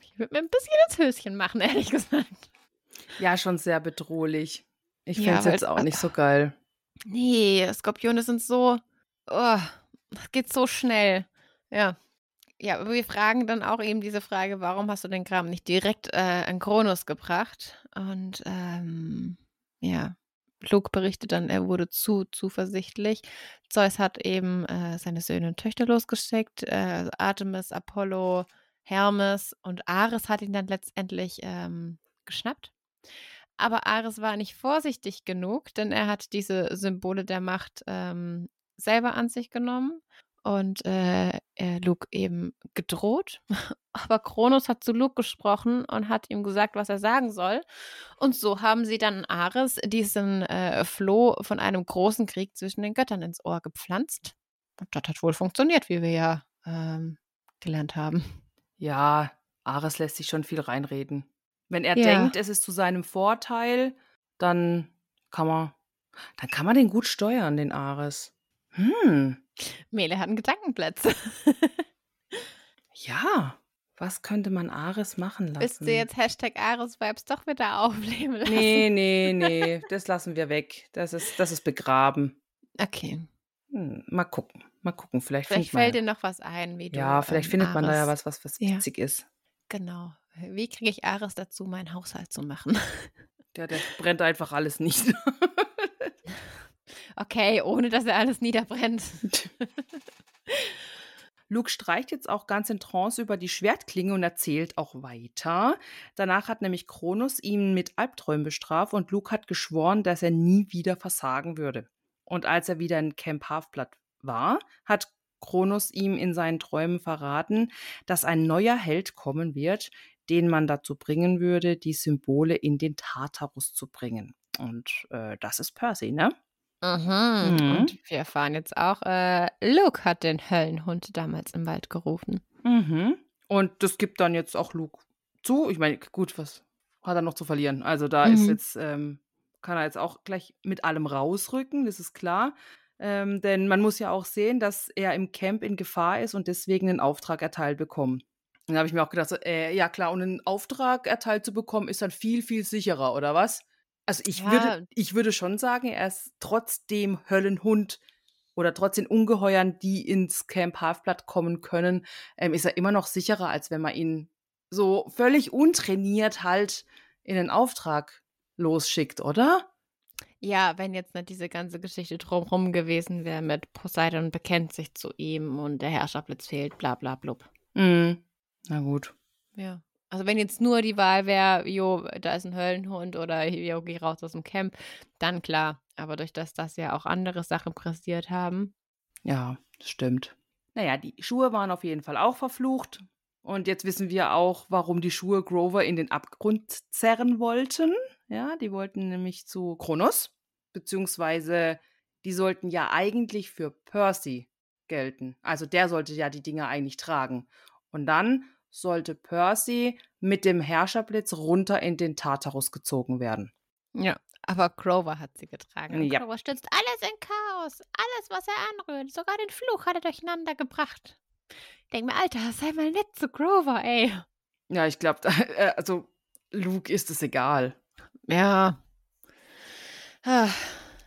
Ich würde mir ein bisschen ins Höschen machen, ehrlich gesagt. Ja, schon sehr bedrohlich. Ich Ja, finde es weil jetzt auch nicht so geil. Nee, Skorpione sind so. Oh, das geht so schnell. Ja. Ja, aber wir fragen dann auch eben diese Frage, warum hast du den Kram nicht direkt äh, an Kronos gebracht? Und ähm, ja, Luke berichtet dann, er wurde zu zuversichtlich. Zeus hat eben äh, seine Söhne und Töchter losgeschickt, äh, Artemis, Apollo, Hermes und Ares hat ihn dann letztendlich ähm, geschnappt. Aber Ares war nicht vorsichtig genug, denn er hat diese Symbole der Macht ähm, selber an sich genommen und äh, er Luke eben gedroht. Aber Kronos hat zu Luke gesprochen und hat ihm gesagt, was er sagen soll. Und so haben sie dann Ares diesen äh, Floh von einem großen Krieg zwischen den Göttern ins Ohr gepflanzt. Und das hat wohl funktioniert, wie wir ja ähm, gelernt haben. Ja, Ares lässt sich schon viel reinreden. Wenn er Ja. denkt, es ist zu seinem Vorteil, dann kann man, dann kann man den gut steuern, den Ares. Hm, Mele hat einen Gedankenplätze. ja. Was könnte man Ares machen lassen? Willst du jetzt Hashtag Ares-Vibes doch wieder aufleben lassen? Nee, nee, nee, das lassen wir weg. Das ist, das ist begraben. Okay. Hm, mal gucken. Mal gucken. Vielleicht, Vielleicht fällt dir noch was ein, wie du. Ja, vielleicht ähm, findet man da ja Ares- was, was, was Ja. witzig ist. Genau. Wie kriege ich Ares dazu, meinen Haushalt zu machen? Der, der brennt einfach alles nicht. Okay, ohne dass er alles niederbrennt. Luke streicht jetzt auch ganz in Trance über die Schwertklinge und erzählt auch weiter. Danach hat nämlich Kronos ihn mit Albträumen bestraft und Luke hat geschworen, dass er nie wieder versagen würde. Und als er wieder in Camp Half-Blood war, hat Kronos ihm in seinen Träumen verraten, dass ein neuer Held kommen wird, den man dazu bringen würde, die Symbole in den Tartarus zu bringen. Und äh, das ist Percy, ne? Mhm. Mhm. Und wir erfahren jetzt auch, äh, Luke hat den Höllenhund damals im Wald gerufen. Mhm. Und das gibt dann jetzt auch Luke zu. Ich meine, gut, was hat er noch zu verlieren? Also da ist Mhm. jetzt, ähm, kann er jetzt auch gleich mit allem rausrücken, das ist klar. Ähm, denn man muss ja auch sehen, dass er im Camp in Gefahr ist und deswegen einen Auftrag erteilt bekommt. Und da habe ich mir auch gedacht, so, äh, ja klar, und einen Auftrag erteilt zu bekommen, ist dann viel, viel sicherer, oder was? Also ich, Ja. würde, ich würde schon sagen, er ist trotz dem Höllenhund oder trotz den Ungeheuern, die ins Camp Halfblatt kommen können, ähm, ist er immer noch sicherer, als wenn man ihn so völlig untrainiert halt in den Auftrag losschickt, oder? Ja, wenn jetzt nicht diese ganze Geschichte drumherum gewesen wäre mit Poseidon bekennt sich zu ihm und der Herrscherblitz fehlt, bla bla blub. Mhm. Na gut. Ja. Also wenn jetzt nur die Wahl wäre, jo, da ist ein Höllenhund oder jo, geh raus aus dem Camp, dann klar. Aber durch das, dass ja auch andere Sachen pressiert haben. Ja, das stimmt. Naja, die Schuhe waren auf jeden Fall auch verflucht. Und jetzt wissen wir auch, warum die Schuhe Grover in den Abgrund zerren wollten. Ja, die wollten nämlich zu Kronos, beziehungsweise die sollten ja eigentlich für Percy gelten. Also der sollte ja die Dinge eigentlich tragen. Und dann sollte Percy mit dem Herrscherblitz runter in den Tartarus gezogen werden. Ja. Aber Grover hat sie getragen. Ja. Grover stürzt alles in Chaos. Alles, was er anrührt. Sogar den Fluch hat er durcheinander gebracht. Denk mir, Alter, sei mal nett zu Grover, ey. Ja, ich glaube, also Luke ist es egal. Ja. Ah,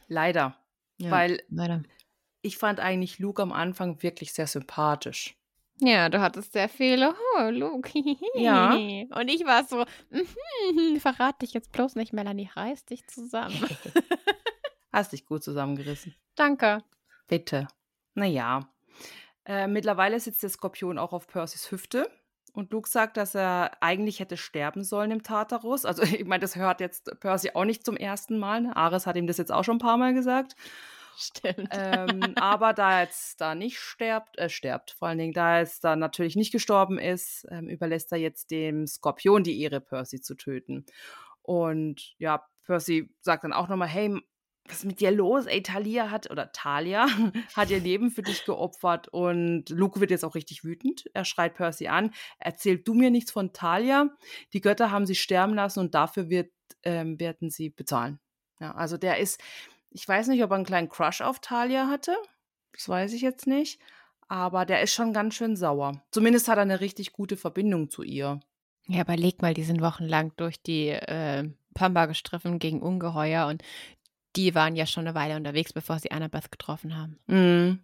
Leider. ja. Weil Leider. ich fand eigentlich Luke am Anfang wirklich sehr sympathisch. Ja, du hattest sehr viele. Oh, Luke. Ja. Und ich war so, mhm, verrat dich jetzt bloß nicht, Melanie, reiß dich zusammen. Hast dich gut zusammengerissen. Danke. Bitte. Naja. Äh, mittlerweile sitzt der Skorpion auch auf Percys Hüfte. Und Luke sagt, dass er eigentlich hätte sterben sollen im Tartarus. Also, ich meine, das hört jetzt Percy auch nicht zum ersten Mal. ne? Ares hat ihm das jetzt auch schon ein paar Mal gesagt. Stimmt. ähm, aber da er jetzt da nicht stirbt, äh, stirbt, vor allen Dingen, da er jetzt da natürlich nicht gestorben ist, ähm, überlässt er jetzt dem Skorpion die Ehre, Percy zu töten. Und ja, Percy sagt dann auch nochmal, hey, was ist mit dir los? Ey, Talia hat, oder Talia, hat ihr Leben für dich geopfert und Luke wird jetzt auch richtig wütend. Er schreit Percy an, erzähl du mir nichts von Talia. Die Götter haben sie sterben lassen und dafür wird, ähm, werden sie bezahlen. Ja, also der ist, ich weiß nicht, ob er einen kleinen Crush auf Talia hatte. Das weiß ich jetzt nicht. Aber der ist schon ganz schön sauer. Zumindest hat er eine richtig gute Verbindung zu ihr. Ja, aber leg mal, die sind wochenlang durch die äh, Pamba gestriffen gegen Ungeheuer und die waren ja schon eine Weile unterwegs, bevor sie Annabeth getroffen haben. Mhm.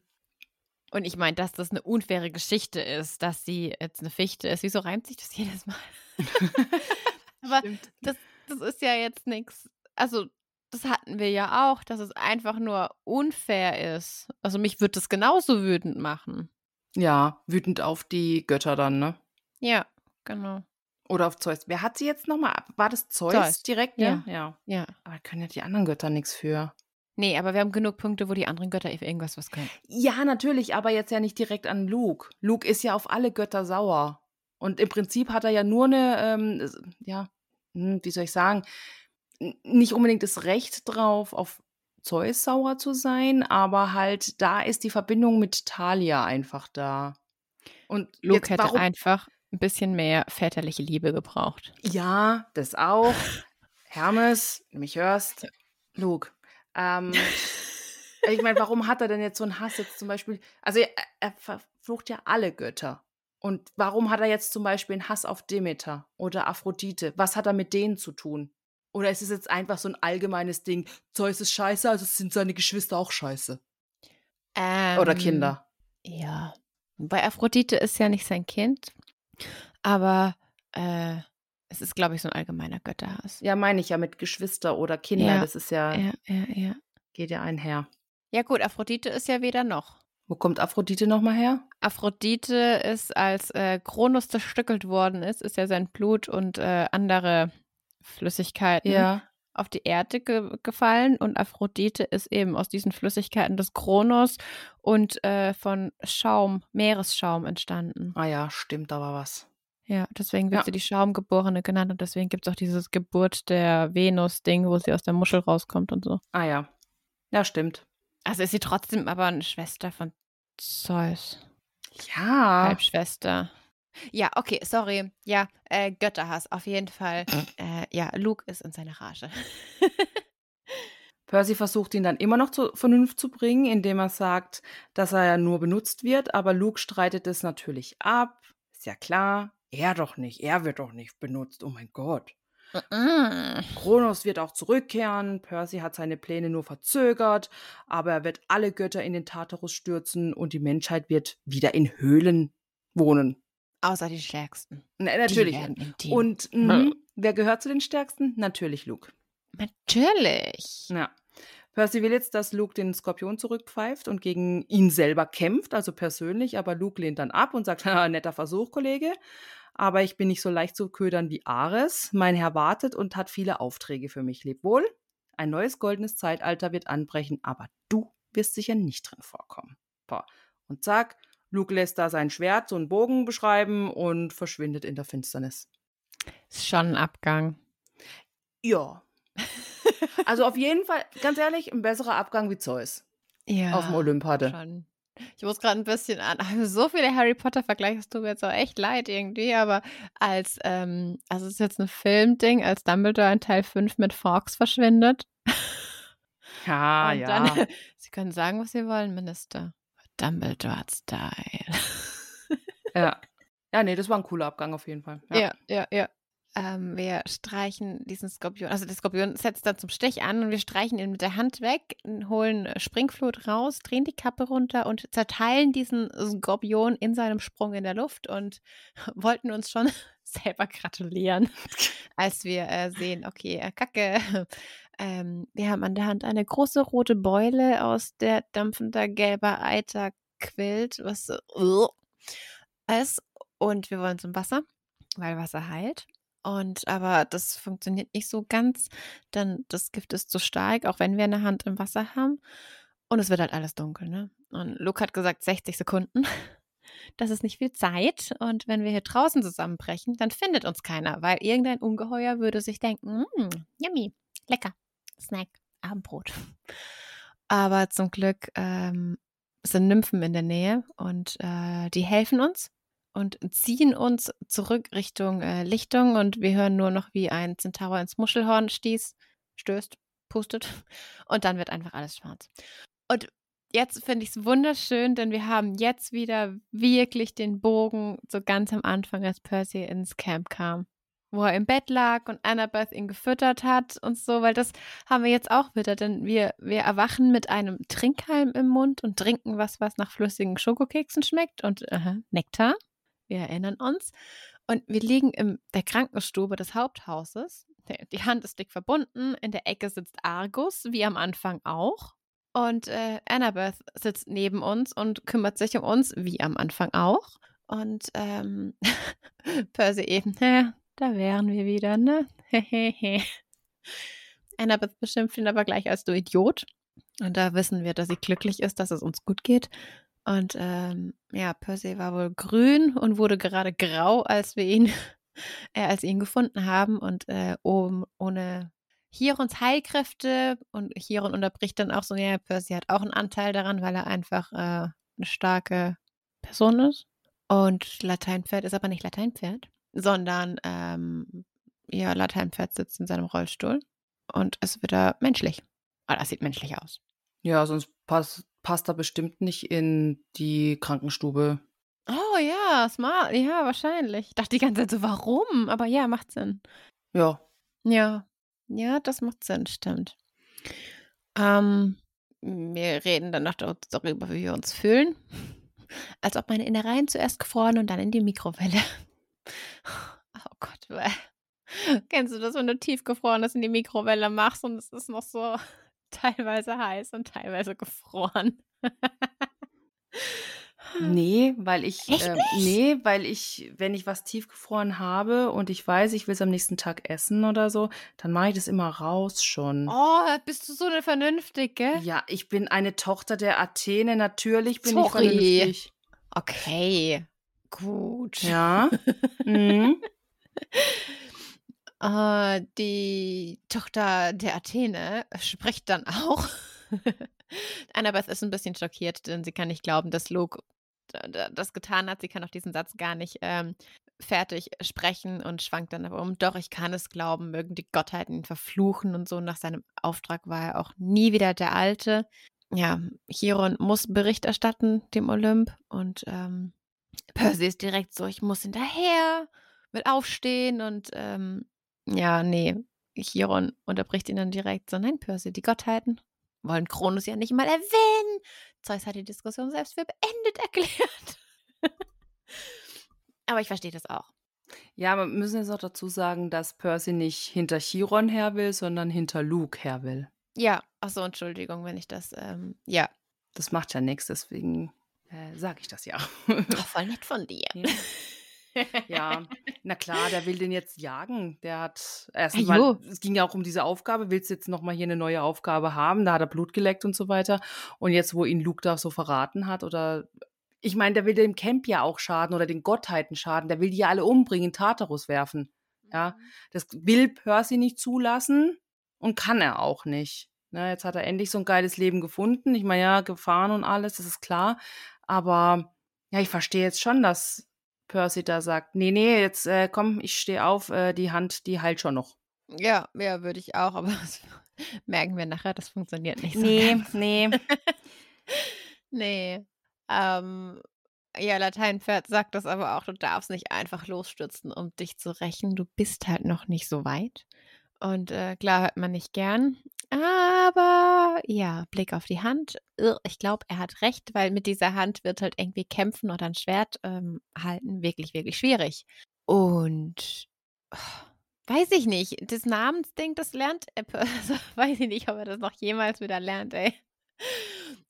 Und ich meine, dass das eine unfaire Geschichte ist, dass sie jetzt eine Fichte ist. Wieso reimt sich das jedes Mal? aber das, das ist ja jetzt nichts. Also, das hatten wir ja auch, dass es einfach nur unfair ist. Also, mich würde das genauso wütend machen. Ja, wütend auf die Götter dann, ne? Ja, genau. Oder auf Zeus. Wer hat sie jetzt nochmal? War das Zeus, Zeus. direkt? Ja. Ne? ja. Ja. Aber können ja die anderen Götter nichts für. Nee, aber wir haben genug Punkte, wo die anderen Götter irgendwas was können. Ja, natürlich, aber jetzt ja nicht direkt an Luke. Luke ist ja auf alle Götter sauer. Und im Prinzip hat er ja nur eine, ähm, ja, hm, wie soll ich sagen, nicht unbedingt das Recht drauf, auf Zeus sauer zu sein, aber halt da ist die Verbindung mit Talia einfach da. Und Luke jetzt, hätte einfach ein bisschen mehr väterliche Liebe gebraucht. Ja, das auch. Hermes, du mich hörst. Luke. Ähm, ich meine, warum hat er denn jetzt so einen Hass jetzt zum Beispiel? Also er, er verflucht ja alle Götter. Und warum hat er jetzt zum Beispiel einen Hass auf Demeter oder Aphrodite? Was hat er mit denen zu tun? Oder ist es jetzt einfach so ein allgemeines Ding? Zeus ist scheiße, also sind seine Geschwister auch scheiße. Oder Ähm, Kinder. Ja. Bei Aphrodite ist ja nicht sein Kind, aber äh, es ist, glaube ich, so ein allgemeiner Götterhass. Ja, meine ich ja mit Geschwister oder Kinder. Ja, Das ist ja, ja, ja. Ja, geht ja einher. ja gut, Aphrodite ist ja weder noch. Wo kommt Aphrodite nochmal her? Aphrodite ist, als äh, Kronos zerstückelt worden ist, ist ja sein Blut und äh, andere Flüssigkeiten Ja. auf die Erde ge gefallen und Aphrodite ist eben aus diesen Flüssigkeiten des Kronos und äh, von Schaum, Meeresschaum entstanden. Ah ja, stimmt, da war was. Ja, deswegen wird Ja. sie die Schaumgeborene genannt und deswegen gibt es auch dieses Geburt der Venus-Ding, wo sie aus der Muschel rauskommt und so. Ah ja. Ja, stimmt. Also ist sie trotzdem aber eine Schwester von Zeus. Ja. Halbschwester. Ja, okay, sorry. Ja, äh, Götterhass, auf jeden Fall. Äh, ja, Luke ist in seiner Rage. Percy versucht ihn dann immer noch zur Vernunft zu bringen, indem er sagt, dass er ja nur benutzt wird, aber Luke streitet es natürlich ab. Ist ja klar. Er doch nicht. Er wird doch nicht benutzt. Oh mein Gott. Kronos wird auch zurückkehren. Percy hat seine Pläne nur verzögert, aber er wird alle Götter in den Tartarus stürzen und die Menschheit wird wieder in Höhlen wohnen. Außer die Stärksten. Na, natürlich. Im Team. Und mh, wer gehört zu den Stärksten? Natürlich Luke. Natürlich. Ja. Percy will jetzt, dass Luke den Skorpion zurückpfeift und gegen ihn selber kämpft, also persönlich, aber Luke lehnt dann ab und sagt, "Haha, netter Versuch, Kollege. Aber ich bin nicht so leicht zu ködern wie Ares. Mein Herr wartet und hat viele Aufträge für mich. Leb wohl. Ein neues goldenes Zeitalter wird anbrechen, aber du wirst sicher nicht drin vorkommen. Boah. Und zack, Luke lässt da sein Schwert, so einen Bogen beschreiben und verschwindet in der Finsternis. Ist schon ein Abgang. Ja. Also auf jeden Fall, ganz ehrlich, ein besserer Abgang wie Zeus Ja. auf dem Olymp hatte. Schon. Ich muss gerade ein bisschen an. Also so viele Harry Potter-Vergleiche, es tut mir jetzt auch echt leid irgendwie, aber als, ähm, also es ist jetzt ein Filmding, als Dumbledore in Teil 5 mit Fawkes verschwindet. Ja, und ja. dann, Sie können sagen, was Sie wollen, Minister. Dumbledore hat Style. ja. Ja, nee, das war ein cooler Abgang auf jeden Fall. Ja, ja, ja. Ähm, wir streichen diesen Skorpion, also der Skorpion setzt dann zum Stich an und wir streichen ihn mit der Hand weg, holen Springflut raus, drehen die Kappe runter und zerteilen diesen Skorpion in seinem Sprung in der Luft und wollten uns schon selber gratulieren, als wir äh, sehen, okay, äh, Kacke. Ähm, wir haben an der Hand eine große rote Beule, aus der dampfender gelber Eiter quillt, was uh, ist. Und wir wollen zum Wasser, weil Wasser heilt. Und aber das funktioniert nicht so ganz, denn das Gift ist zu stark, auch wenn wir eine Hand im Wasser haben. Und es wird halt alles dunkel, ne? Und Luke hat gesagt 60 Sekunden. Das ist nicht viel Zeit. Und wenn wir hier draußen zusammenbrechen, dann findet uns keiner, weil irgendein Ungeheuer würde sich denken, hm, yummy, lecker, Snack, Abendbrot. Aber zum Glück ähm, sind Nymphen in der Nähe und äh, die helfen uns und ziehen uns zurück Richtung äh, Lichtung und wir hören nur noch, wie ein Zentaur ins Muschelhorn stieß, stößt, pustet und dann wird einfach alles schwarz. Und jetzt finde ich es wunderschön, denn wir haben jetzt wieder wirklich den Bogen so ganz am Anfang, als Percy ins Camp kam, wo er im Bett lag und Annabeth ihn gefüttert hat und so, weil das haben wir jetzt auch wieder, denn wir, wir erwachen mit einem Trinkhalm im Mund und trinken was, was nach flüssigen Schokokeksen schmeckt und äh, Nektar. Wir erinnern uns. Und wir liegen in der Krankenstube des Haupthauses. Die Hand ist dick verbunden. In der Ecke sitzt Argus, wie am Anfang auch. Und äh, Annabeth sitzt neben uns und kümmert sich um uns, wie am Anfang auch. Und ähm, Percy eben, da wären wir wieder, ne? Annabeth beschimpft ihn aber gleich als du Idiot. Und da wissen wir, dass sie glücklich ist, dass es uns gut geht. Und ähm, ja, Percy war wohl grün und wurde gerade grau, als wir ihn, äh, als ihn gefunden haben. Und äh, um, ohne Chirons Heilkräfte und Chiron unterbricht dann auch so, ja, Percy hat auch einen Anteil daran, weil er einfach äh, eine starke Person ist. Und Lateinpferd ist aber nicht Lateinpferd, sondern ähm, ja, Lateinpferd sitzt in seinem Rollstuhl und ist wieder menschlich. Oder das sieht menschlich aus. Ja, sonst passt, passt er bestimmt nicht in die Krankenstube. Oh ja, smart. Ja, wahrscheinlich. Ich dachte die ganze Zeit so, warum? Aber ja, macht Sinn. Ja. Ja. Ja, das macht Sinn, stimmt. Ähm, wir reden dann noch darüber, wie wir uns fühlen. Als ob meine Innereien zuerst gefroren und dann in die Mikrowelle. Oh Gott, bäh. Kennst du das, wenn du tiefgefrorenes in die Mikrowelle machst und es ist noch so teilweise heiß und teilweise gefroren? Nee, weil ich, nicht? nee, weil ich, wenn ich was tiefgefroren habe und ich weiß, ich will es am nächsten Tag essen oder so, dann mache ich das immer raus schon. Oh, bist du so eine Vernünftige? Ja, ich bin eine Tochter der Athene, natürlich bin ich Sorry. vernünftig. Okay, gut. Ja. mhm. Äh, die Tochter der Athene spricht dann auch. Annabeth ist ein bisschen schockiert, denn sie kann nicht glauben, dass Luke das getan hat. Sie kann auch diesen Satz gar nicht ähm, fertig sprechen und schwankt dann aber um. Doch, ich kann es glauben, mögen die Gottheiten ihn verfluchen und so. Nach seinem Auftrag war er auch nie wieder der Alte. Ja, Chiron muss Bericht erstatten dem Olymp und ähm, Percy ist direkt so, ich muss hinterher, will aufstehen und ähm, ja, nee, Chiron unterbricht ihn dann direkt so, nein, Percy, die Gottheiten wollen Kronos ja nicht mal erwähnen. Zeus hat die Diskussion selbst für beendet erklärt. Aber ich verstehe das auch. Ja, aber wir müssen jetzt auch dazu sagen, dass Percy nicht hinter Chiron her will, sondern hinter Luke her will. Ja, ach so, Entschuldigung, wenn ich das, ähm, ja, Das macht ja nichts, deswegen äh, sage ich das ja. oh, voll nett von dir. Ja, na klar, der will den jetzt jagen. Der hat erst Ah, mal, jo. es ging ja auch um diese Aufgabe, willst du jetzt nochmal hier eine neue Aufgabe haben? Da hat er Blut geleckt und so weiter. Und jetzt, wo ihn Luke da so verraten hat, oder ich meine, der will dem Camp ja auch schaden oder den Gottheiten schaden. Der will die ja alle umbringen, in Tartarus werfen. Ja, das will Percy nicht zulassen und kann er auch nicht. Ne, jetzt hat er endlich so ein geiles Leben gefunden. Ich meine, ja, Gefahren und alles, das ist klar. Aber ja, ich verstehe jetzt schon, dass Percy da sagt, nee, nee, jetzt äh, komm, ich stehe auf, äh, die Hand, die heilt schon noch. Ja, ja, würde ich auch, aber das merken wir nachher, das funktioniert nicht so. Nee, ganz. nee. Nee. Ähm, ja, Lateinpferd sagt das aber auch, du darfst nicht einfach losstürzen, um dich zu rächen. Du bist halt noch nicht so weit. Und äh, klar hört man nicht gern. Aber ja, Blick auf die Hand. Ich glaube, er hat recht, weil mit dieser Hand wird halt irgendwie kämpfen oder ein Schwert ähm, halten wirklich, wirklich schwierig. Und oh, weiß ich nicht, das Namensding, das lernt er. Also, weiß ich nicht, ob er das noch jemals wieder lernt, ey.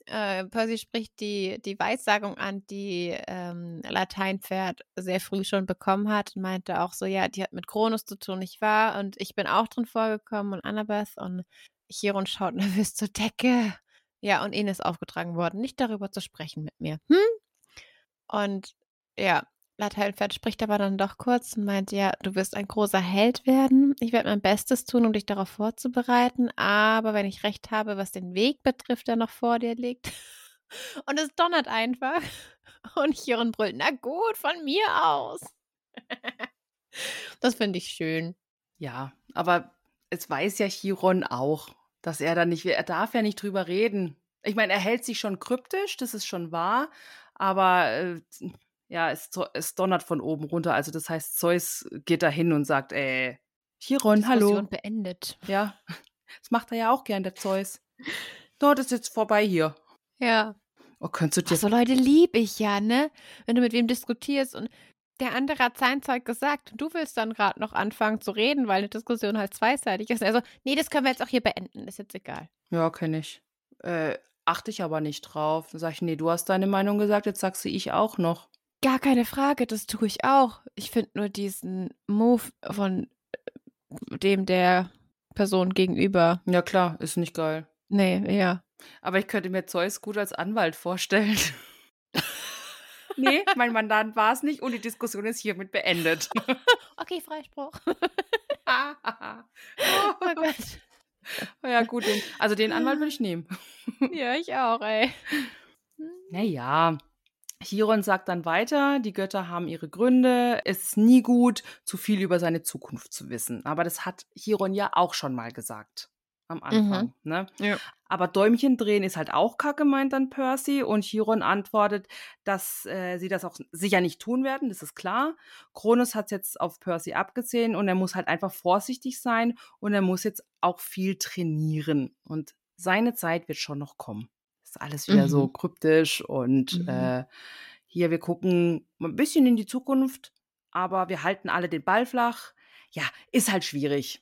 Äh, Percy spricht die, die Weissagung an, die ähm, Lateinpferd sehr früh schon bekommen hat und meinte auch so, ja, die hat mit Kronos zu tun, nicht wahr? Und ich bin auch drin vorgekommen und Annabeth und Chiron schaut nervös zur Decke. Ja, und ihnen ist aufgetragen worden, nicht darüber zu sprechen mit mir. Hm? Und ja, Lateinpferd spricht aber dann doch kurz und meint, ja, du wirst ein großer Held werden. Ich werde mein Bestes tun, um dich darauf vorzubereiten. Aber wenn ich recht habe, was den Weg betrifft, der noch vor dir liegt. Und es donnert einfach. Und Chiron brüllt, na gut, von mir aus. Das finde ich schön. Ja, aber es weiß ja Chiron auch, dass er da nicht, er darf ja nicht drüber reden. Ich meine, er hält sich schon kryptisch, das ist schon wahr, aber äh, ja, es, es donnert von oben runter. Also das heißt, Zeus geht da hin und sagt, äh, Chiron, hallo. Diskussion beendet. Ja, das macht er ja auch gern, der Zeus. Dort ist jetzt vorbei hier. Ja. Oh, könntest du dir Ach so Leute lieb ich ja, ne? Wenn du mit wem diskutierst und der andere hat sein Zeug gesagt und du willst dann gerade noch anfangen zu reden, weil eine Diskussion halt zweiseitig ist. Also, nee, das können wir jetzt auch hier beenden, ist jetzt egal. Ja, kenne ich. Äh, achte ich aber nicht drauf. Dann sag ich, nee, du hast deine Meinung gesagt, jetzt sagst du ich auch noch. Gar keine Frage, das tue ich auch. Ich finde nur diesen Move von äh, dem der Person gegenüber. Ja, klar, ist nicht geil. Nee, ja. Aber ich könnte mir Zeus gut als Anwalt vorstellen. nee, mein Mandant war es nicht und die Diskussion ist hiermit beendet. Okay, Freispruch. oh Oh Gott. Ja, gut. Den, also den Anwalt würde ich nehmen. Ja, ich auch, ey. Naja. Chiron sagt dann weiter, die Götter haben ihre Gründe. Es ist nie gut, zu viel über seine Zukunft zu wissen. Aber das hat Chiron ja auch schon mal gesagt. Am Anfang. Ne? Ja. Aber Däumchen drehen ist halt auch kacke, meint dann Percy. Und Chiron antwortet, dass äh, sie das auch sicher nicht tun werden, das ist klar. Kronos hat jetzt auf Percy abgesehen und er muss halt einfach vorsichtig sein und er muss jetzt auch viel trainieren. Und seine Zeit wird schon noch kommen. Ist alles wieder Mhm. so kryptisch und Mhm. äh, hier, wir gucken ein bisschen in die Zukunft, aber wir halten alle den Ball flach. Ja, ist halt schwierig.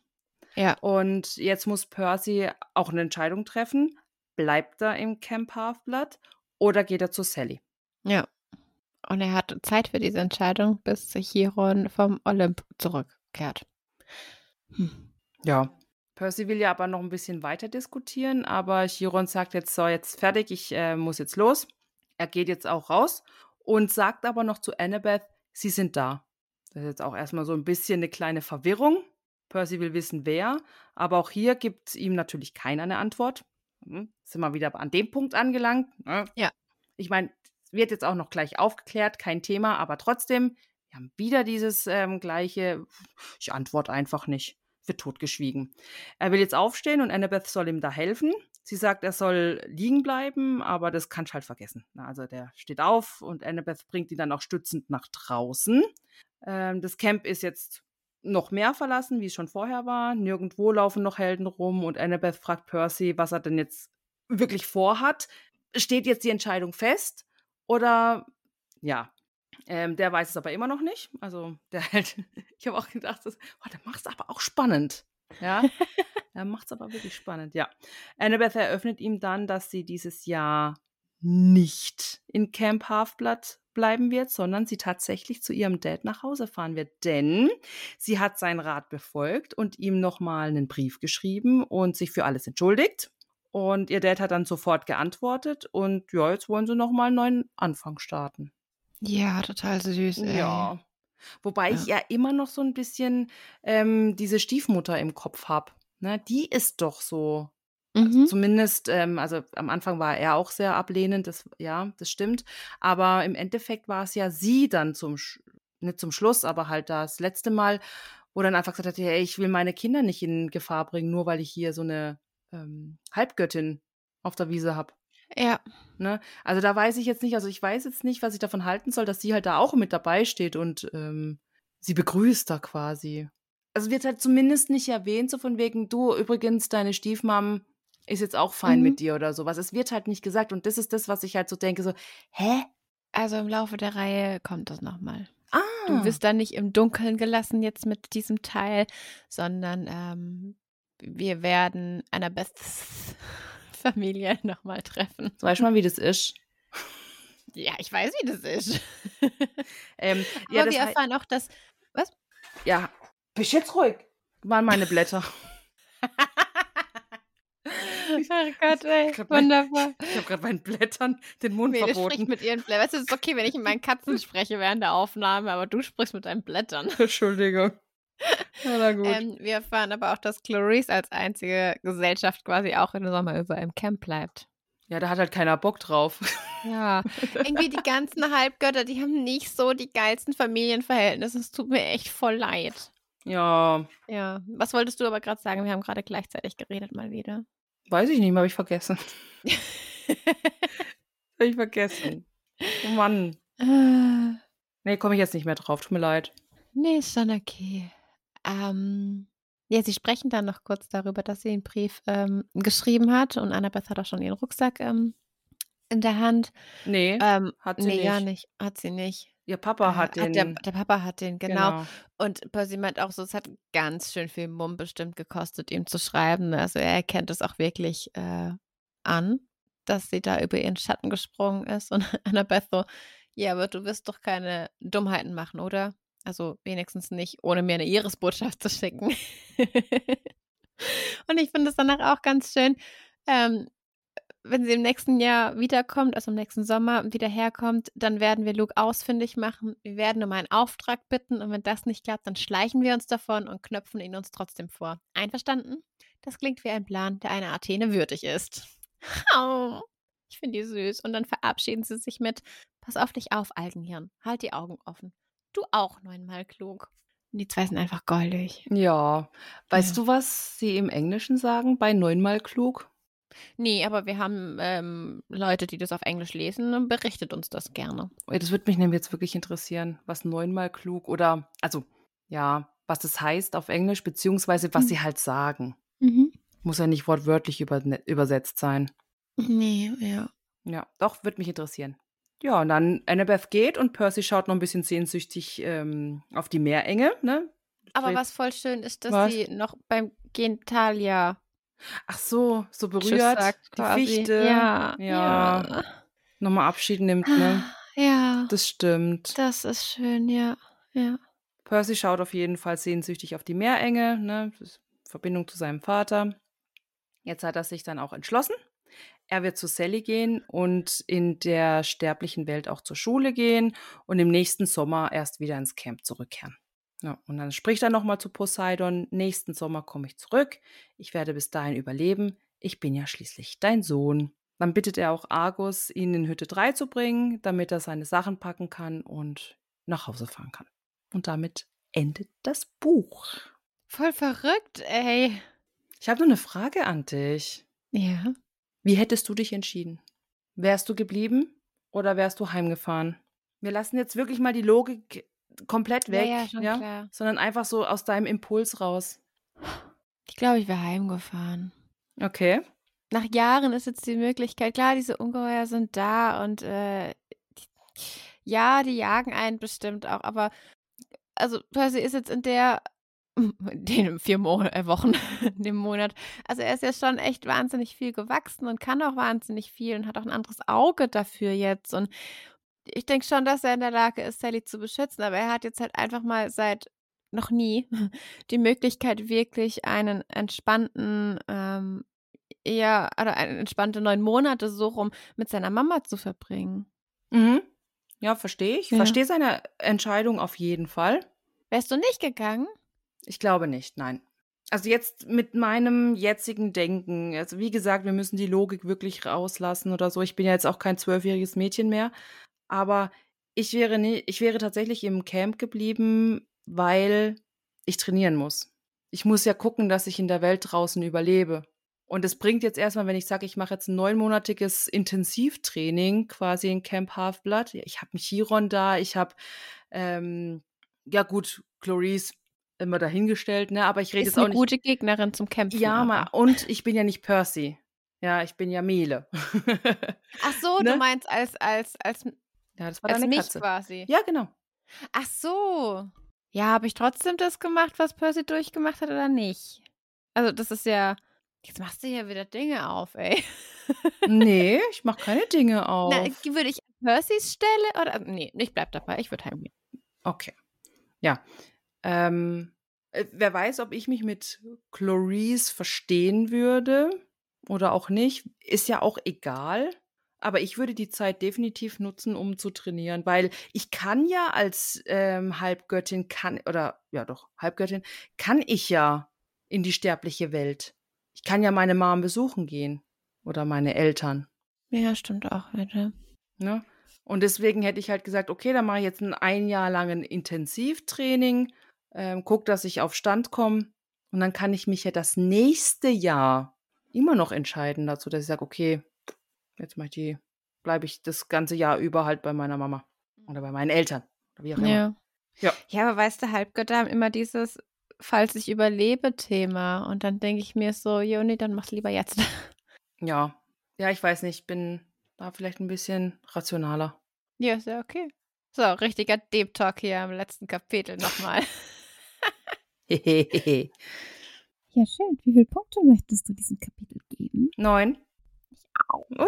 Ja. Und jetzt muss Percy auch eine Entscheidung treffen. Bleibt er im Camp Half-Blood oder geht er zu Sally? Ja. Und er hat Zeit für diese Entscheidung, bis sich Chiron vom Olymp zurückkehrt. Hm. Ja. Percy will ja aber noch ein bisschen weiter diskutieren, aber Chiron sagt jetzt so, jetzt fertig, ich äh, muss jetzt los. Er geht jetzt auch raus und sagt aber noch zu Annabeth, sie sind da. Das ist jetzt auch erstmal so ein bisschen eine kleine Verwirrung. Percy will wissen, wer, aber auch hier gibt ihm natürlich keiner eine Antwort. Hm, sind wir wieder an dem Punkt angelangt. Ne? Ja. Ich meine, wird jetzt auch noch gleich aufgeklärt, kein Thema, aber trotzdem, wir haben wieder dieses ähm, gleiche, ich antworte einfach nicht, wird totgeschwiegen. Er will jetzt aufstehen und Annabeth soll ihm da helfen. Sie sagt, er soll liegen bleiben, aber das kann ich halt vergessen. Also der steht auf und Annabeth bringt ihn dann auch stützend nach draußen. Ähm, das Camp ist jetzt noch mehr verlassen, wie es schon vorher war. Nirgendwo laufen noch Helden rum und Annabeth fragt Percy, was er denn jetzt wirklich vorhat. Steht jetzt die Entscheidung fest oder ja, ähm, der weiß es aber immer noch nicht. Also der halt, ich habe auch gedacht, das, oh, der macht es aber auch spannend. Ja, er macht es aber wirklich spannend, ja. Annabeth eröffnet ihm dann, dass sie dieses Jahr nicht in Camp Halfblood bleiben wird, sondern sie tatsächlich zu ihrem Dad nach Hause fahren wird. Denn sie hat seinen Rat befolgt und ihm nochmal einen Brief geschrieben und sich für alles entschuldigt. Und ihr Dad hat dann sofort geantwortet und ja, jetzt wollen sie nochmal einen neuen Anfang starten. Ja, total süß. Ey. Ja. Wobei ja. ich ja immer noch so ein bisschen ähm, diese Stiefmutter im Kopf habe. Ne? Die ist doch so. Also mhm. Zumindest, ähm, also am Anfang war er auch sehr ablehnend, das, ja, das stimmt. Aber im Endeffekt war es ja sie dann zum, nicht zum Schluss, aber halt das letzte Mal, wo dann einfach gesagt hat, hey, ich will meine Kinder nicht in Gefahr bringen, nur weil ich hier so eine ähm, Halbgöttin auf der Wiese habe. Ja. Ne? Also da weiß ich jetzt nicht, also ich weiß jetzt nicht, was ich davon halten soll, dass sie halt da auch mit dabei steht und ähm, sie begrüßt da quasi. Also wird halt zumindest nicht erwähnt, so von wegen, du übrigens, deine Stiefmam ist jetzt auch fein mhm. mit dir oder sowas. Es wird halt nicht gesagt und das ist das, was ich halt so denke, so, hä? Also im Laufe der Reihe kommt das nochmal. Ah. Du wirst da nicht im Dunkeln gelassen jetzt mit diesem Teil, sondern ähm, wir werden Annabeths Familie nochmal treffen. Weißt du mal, wie das ist? Ja, ich weiß, wie das ist. ähm, Aber ja, wir erfahren auch, dass. Was? Ja, bist jetzt ruhig. Waren meine Blätter. Oh Gott, ey. Ich Wunderbar. ich habe gerade meinen Blättern den Mund Mele verboten. spricht mit ihren Blättern. Weißt du, es ist okay, wenn ich mit meinen Katzen spreche während der Aufnahme, aber du sprichst mit deinen Blättern. Entschuldigung. Ja, na gut. Ähm, wir erfahren aber auch, dass Clarice als einzige Gesellschaft quasi auch in den Sommer über im Camp bleibt. Ja, da hat halt keiner Bock drauf. Ja, irgendwie die ganzen Halbgötter, die haben nicht so die geilsten Familienverhältnisse. Es tut mir echt voll leid. Ja. Ja. Was wolltest du aber gerade sagen? Wir haben gerade gleichzeitig geredet mal wieder. Weiß ich nicht, habe ich vergessen. habe ich vergessen. Oh Mann. Äh. nee, komme ich jetzt nicht mehr drauf. Tut mir leid. Nee, ist schon okay. Ähm, ja, sie sprechen dann noch kurz darüber, dass sie den Brief ähm, geschrieben hat und Annabeth hat auch schon ihren Rucksack ähm, in der Hand. Nee, ähm, hat sie nee, nicht. gar nicht. Hat sie nicht. Ihr Papa Äh, hat den. der, der Papa hat den, genau. genau. Und Percy meint auch so, es hat ganz schön viel Mumm bestimmt gekostet, ihm zu schreiben. Also er erkennt es auch wirklich äh, an, dass sie da über ihren Schatten gesprungen ist. Und Annabeth so, ja, aber du wirst doch keine Dummheiten machen, oder? Also wenigstens nicht, ohne mir eine Iris-Botschaft zu schicken. Und ich finde es danach auch ganz schön, ähm, wenn sie im nächsten Jahr wiederkommt, also im nächsten Sommer wieder herkommt, dann werden wir Luke ausfindig machen. Wir werden um einen Auftrag bitten und wenn das nicht klappt, dann schleichen wir uns davon und knöpfen ihn uns trotzdem vor. Einverstanden? Das klingt wie ein Plan, der einer Athene würdig ist. Oh, ich finde die süß. Und dann verabschieden sie sich mit: Pass auf dich auf, Algenhirn. Halt die Augen offen. Du auch neunmal klug. Und die zwei sind einfach goldig. Ja. Weißt Ja. du, was sie im Englischen sagen bei neunmal klug? Nee, aber wir haben ähm, Leute, die das auf Englisch lesen und berichtet uns das gerne. Das würde mich nämlich jetzt wirklich interessieren, was neunmal klug oder, also, ja, was das heißt auf Englisch, beziehungsweise was Mhm. sie halt sagen. Mhm. Muss ja nicht wortwörtlich über, übersetzt sein. Nee, ja. Ja, doch, würde mich interessieren. Ja, und dann Annabeth geht und Percy schaut noch ein bisschen sehnsüchtig ähm, auf die Meerenge, ne? Aber was voll schön ist, dass Was? sie noch beim Gentalia Ach so, so berührt, sagt die quasi. Fichte. Ja, ja. ja. Nochmal Abschied nimmt, ne? Ja, Das stimmt. das ist schön, ja. Ja. Percy schaut auf jeden Fall sehnsüchtig auf die Meerenge, ne? Verbindung zu seinem Vater. Jetzt hat er sich dann auch entschlossen. Er wird zu Sally gehen und in der sterblichen Welt auch zur Schule gehen und im nächsten Sommer erst wieder ins Camp zurückkehren. Ja, und dann spricht er nochmal zu Poseidon, nächsten Sommer komme ich zurück, ich werde bis dahin überleben, ich bin ja schließlich dein Sohn. Dann bittet er auch Argus, ihn in Hütte 3 zu bringen, damit er seine Sachen packen kann und nach Hause fahren kann. Und damit endet das Buch. Voll verrückt, ey. Ich habe nur eine Frage an dich. Ja. Wie hättest du dich entschieden? Wärst du geblieben oder wärst du heimgefahren? Wir lassen jetzt wirklich mal die Logik komplett weg, Ja, ja, klar. sondern einfach so aus deinem Impuls raus. Ich glaube, ich wäre heimgefahren. Okay. Nach Jahren ist jetzt die Möglichkeit, klar, diese Ungeheuer sind da und äh, die, ja, die jagen einen bestimmt auch, aber also Percy ist jetzt in der den vier Mo äh, Wochen, in dem Monat. Also er ist ja schon echt wahnsinnig viel gewachsen und kann auch wahnsinnig viel und hat auch ein anderes Auge dafür jetzt. Und ich denke schon, dass er in der Lage ist, Sally zu beschützen, aber er hat jetzt halt einfach mal seit noch nie die Möglichkeit, wirklich einen entspannten, ähm, eher, oder eine entspannte neun Monate so rum mit seiner Mama zu verbringen. Mhm. Ja, verstehe ich. Ja. Verstehe seine Entscheidung auf jeden Fall. Wärst du nicht gegangen? Ich glaube nicht, nein. Also jetzt mit meinem jetzigen Denken, also wie gesagt, wir müssen die Logik wirklich rauslassen oder so. Ich bin ja jetzt auch kein zwölfjähriges Mädchen mehr, aber ich wäre nie, ich wäre tatsächlich im Camp geblieben, weil ich trainieren muss. Ich muss ja gucken, dass ich in der Welt draußen überlebe. Und es bringt jetzt erstmal, wenn ich sage, ich mache jetzt ein neunmonatiges Intensivtraining quasi in Camp Half-Blood. Ich habe einen Chiron da, ich habe, ähm, ja gut, Clarice immer dahingestellt, ne? Aber ich rede jetzt auch eine nicht. gute Gegnerin zum Kämpfen. ja, aber. ma, und ich bin ja nicht Percy. Ja, ich bin ja Mele. Ach so, Ne? du meinst als, als, als, ja, das war als mich Katze. quasi. Ja, genau. Ach so. Ja, habe ich trotzdem das gemacht, was Percy durchgemacht hat oder nicht? Also, das ist ja. Jetzt machst du hier wieder Dinge auf, ey. Nee, ich mache keine Dinge auf. Na, würde ich an Percys Stelle oder. Nee, ich bleib dabei, ich würde heimgehen. Okay. Ja. Ähm, äh, wer weiß, ob ich mich mit Clarice verstehen würde oder auch nicht, ist ja auch egal. Aber ich würde die Zeit definitiv nutzen, um zu trainieren, weil ich kann ja als ähm, Halbgöttin kann oder ja doch Halbgöttin kann ich ja in die sterbliche Welt. Ich kann ja meine Mom besuchen gehen oder meine Eltern. Ja, stimmt auch wieder. Ne? Und deswegen hätte ich halt gesagt, okay, dann mache ich jetzt ein ein Jahr langen Intensivtraining, ähm, guck, dass ich auf Stand komme und dann kann ich mich ja das nächste Jahr immer noch entscheiden dazu, dass ich sage, okay, jetzt mache ich die, bleibe ich das ganze Jahr über halt bei meiner Mama oder bei meinen Eltern wie auch immer. Ja. Ja. Ja, aber weißt du, Halbgötter haben immer dieses, falls ich überlebe, Thema. Und dann denke ich mir so, Joni, dann mach's lieber jetzt. Ja, ja, ich weiß nicht, ich bin da vielleicht ein bisschen rationaler. ja, ist ja okay. So, richtiger Deep Talk hier im letzten Kapitel nochmal. Ja, schön. Wie viele Punkte möchtest du diesem Kapitel geben? Neun.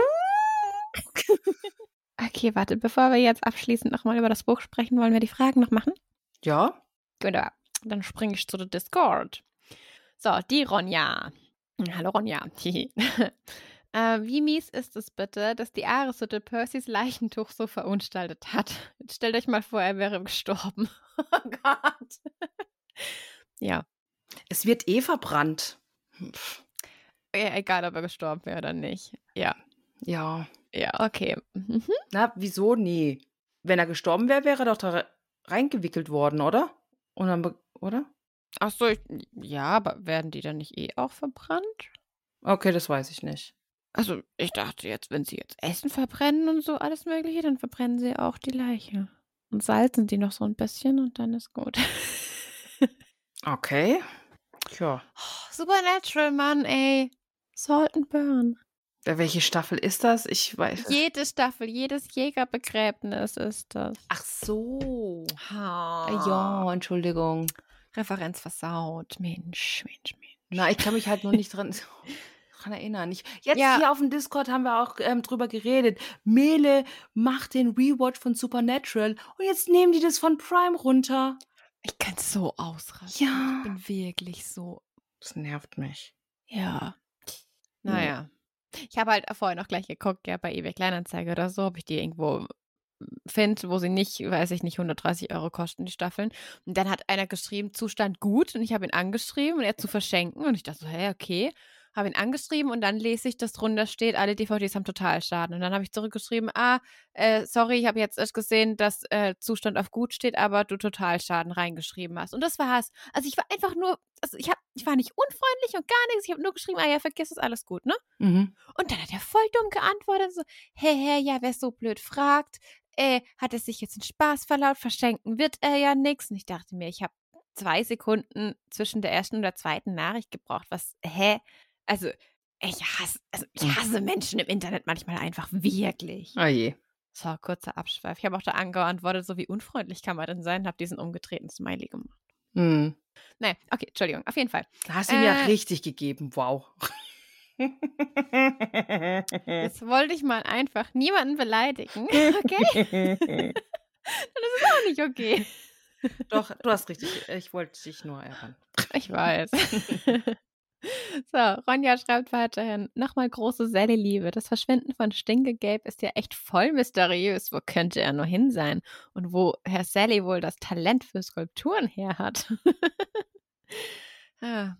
Okay, warte, bevor wir jetzt abschließend nochmal über das Buch sprechen, wollen wir die Fragen noch machen? Ja. Wunderbar. Dann springe ich zu der Discord. So, die Ronja. Hallo Ronja. Äh, wie mies ist es bitte, dass die Areshütte Percys Leichentuch so verunstaltet hat? Jetzt stellt euch mal vor, er wäre gestorben. oh Gott. Ja. Es wird eh verbrannt. Pff, ja, egal, ob er gestorben wäre oder nicht. Ja. Ja. Ja, okay. Mhm. Na, wieso? Nee. Wenn er gestorben wäre, wäre er doch da re- reingewickelt worden, oder? Und dann, oder? Ach so, ich, ja, aber werden die dann nicht eh auch verbrannt? Okay, das weiß ich nicht. Also, ich dachte jetzt, wenn sie jetzt Essen verbrennen und so alles Mögliche, dann verbrennen sie auch die Leiche. Und salzen die noch so ein bisschen und dann ist gut. Okay. Tja. Oh, Supernatural, Mann, ey. Salt and Burn. Welche Staffel ist das? Ich weiß. es- Jede Staffel, jedes Jägerbegräbnis ist das. Ach so. Ha. Ja, Entschuldigung. Referenz versaut. Mensch, Mensch, Mensch. Na, ich kann mich halt nur nicht dran. dran erinnern. Ich, jetzt Ja. hier auf dem Discord haben wir auch ähm, drüber geredet. Mele macht den Rewatch von Supernatural und jetzt nehmen die das von Prime runter. Ich kann so ausrasten. Ja. Ich bin wirklich so. Das nervt mich. Ja. Naja. Ich habe halt vorher noch gleich geguckt, ja, bei eBay Kleinanzeige oder so, ob ich die irgendwo finde, wo sie nicht, weiß ich nicht, 130 Euro kosten, die Staffeln. Und dann hat einer geschrieben, Zustand gut. Und ich habe ihn angeschrieben und er zu verschenken. Und ich dachte so, hä, okay. Habe ihn angeschrieben und dann lese ich, dass drunter steht, alle DVDs haben Totalschaden. Und dann habe ich zurückgeschrieben, ah, äh, sorry, ich habe jetzt erst gesehen, dass äh, Zustand auf gut steht, aber du Totalschaden reingeschrieben hast. Und das war's. Also ich war einfach nur, also ich, hab, ich war nicht unfreundlich und gar nichts. Ich habe nur geschrieben, ah ja, vergiss es, alles gut, ne? Mhm. Und dann hat er voll dumm geantwortet, so, hä, hä, ja, wer so blöd fragt, äh, hat er sich jetzt in Spaß verlaut, verschenken wird er ja nix. Und ich dachte mir, ich habe zwei Sekunden zwischen der ersten und der zweiten Nachricht gebraucht. Was, hä? Also, ich hasse, also ich hasse Menschen im Internet manchmal einfach wirklich. Ah je. So, kurzer Abschweif. Ich habe auch da angeantwortet, so wie unfreundlich kann man denn sein, habe diesen umgedrehten Smiley gemacht. Mhm. Nee, okay, Entschuldigung, auf jeden Fall. Da hast du ihm ja Äh. richtig gegeben. Wow. Jetzt wollte ich mal einfach niemanden beleidigen, okay? Dann ist es auch nicht okay. Doch, du hast richtig. Ich wollte dich nur ärgern. Ich weiß. So, Ronja schreibt weiterhin, nochmal große Sally-Liebe. Das Verschwinden von Stinkegabe ist ja echt voll mysteriös. Wo könnte er nur hin sein? Und wo Herr Sally wohl das Talent für Skulpturen her hat? ah.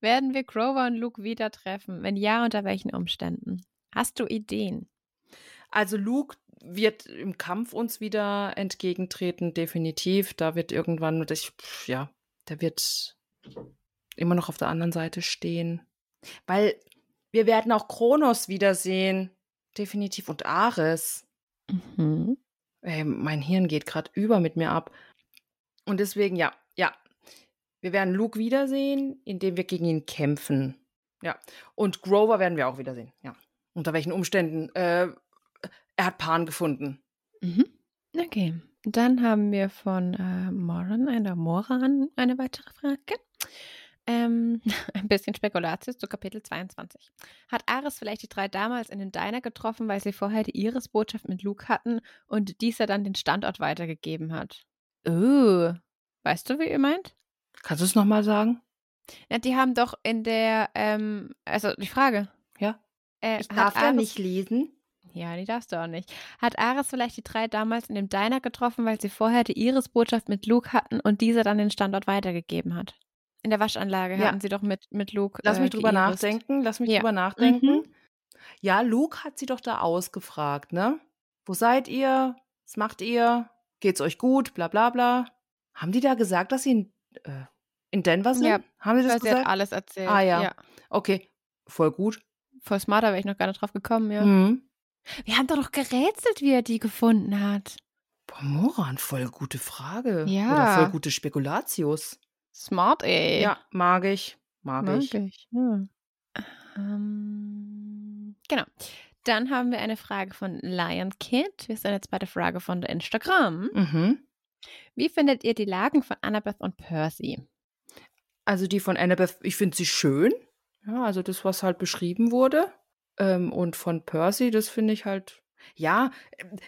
Werden wir Grover und Luke wieder treffen? Wenn ja, unter welchen Umständen? Hast du Ideen? Also Luke wird im Kampf uns wieder entgegentreten, definitiv. Da wird irgendwann, ich, ja, der wird immer noch auf der anderen Seite stehen. Weil wir werden auch Kronos wiedersehen. Definitiv. Und Ares. Mhm. Ey, mein Hirn geht gerade über mit mir ab. Und deswegen, ja, ja. Wir werden Luke wiedersehen, indem wir gegen ihn kämpfen. Ja. Und Grover werden wir auch wiedersehen. Ja. Unter welchen Umständen? Äh, er hat Pan gefunden. Mhm. Okay. Dann haben wir von äh, Moran, einer Moran, eine weitere Frage. Ähm, ein bisschen Spekulatius zu Kapitel 22. Hat Ares vielleicht die drei damals in den Diner getroffen, weil sie vorher die Iris-Botschaft mit Luke hatten und dieser dann den Standort weitergegeben hat? Oh, weißt du, wie ihr meint? Kannst du es nochmal sagen? Ja, die haben doch in der, ähm, also die Frage. Ja. Äh, Ich darf ja Ares- nicht lesen. Ja, die darfst du auch nicht. Hat Ares vielleicht die drei damals in dem Diner getroffen, weil sie vorher die Iris-Botschaft mit Luke hatten und dieser dann den Standort weitergegeben hat? In der Waschanlage Ja. hatten sie doch mit, mit Luke. Lass äh, mich drüber geirist. nachdenken. Lass mich Ja. drüber nachdenken. Ja, Luke hat sie doch da ausgefragt, ne? Wo seid ihr? Was macht ihr? Geht's euch gut? Bla bla bla. Haben die da gesagt, dass sie in, äh, in Denver sind? Ja, Haben die das sie hat gesagt? alles erzählt. Ah, ja. Okay, voll gut. Voll smart, da wäre ich noch gar nicht drauf gekommen, ja. Mhm. Wir haben doch noch gerätselt, wie er die gefunden hat. Boah, Moran, voll gute Frage. Ja. Oder voll gute Spekulatius. Smart, ey. Ja, mag ich. Mag, Mag ich. ich. Ja. Ähm, genau. Dann haben wir eine Frage von Lion Kid. Wir sind jetzt bei der Frage von der Instagram. Mhm. Wie findet ihr die Lagen von Annabeth und Percy? Also die von Annabeth, ich finde sie schön. Ja, also das, was halt beschrieben wurde. Ähm, und von Percy, das finde ich halt. Ja,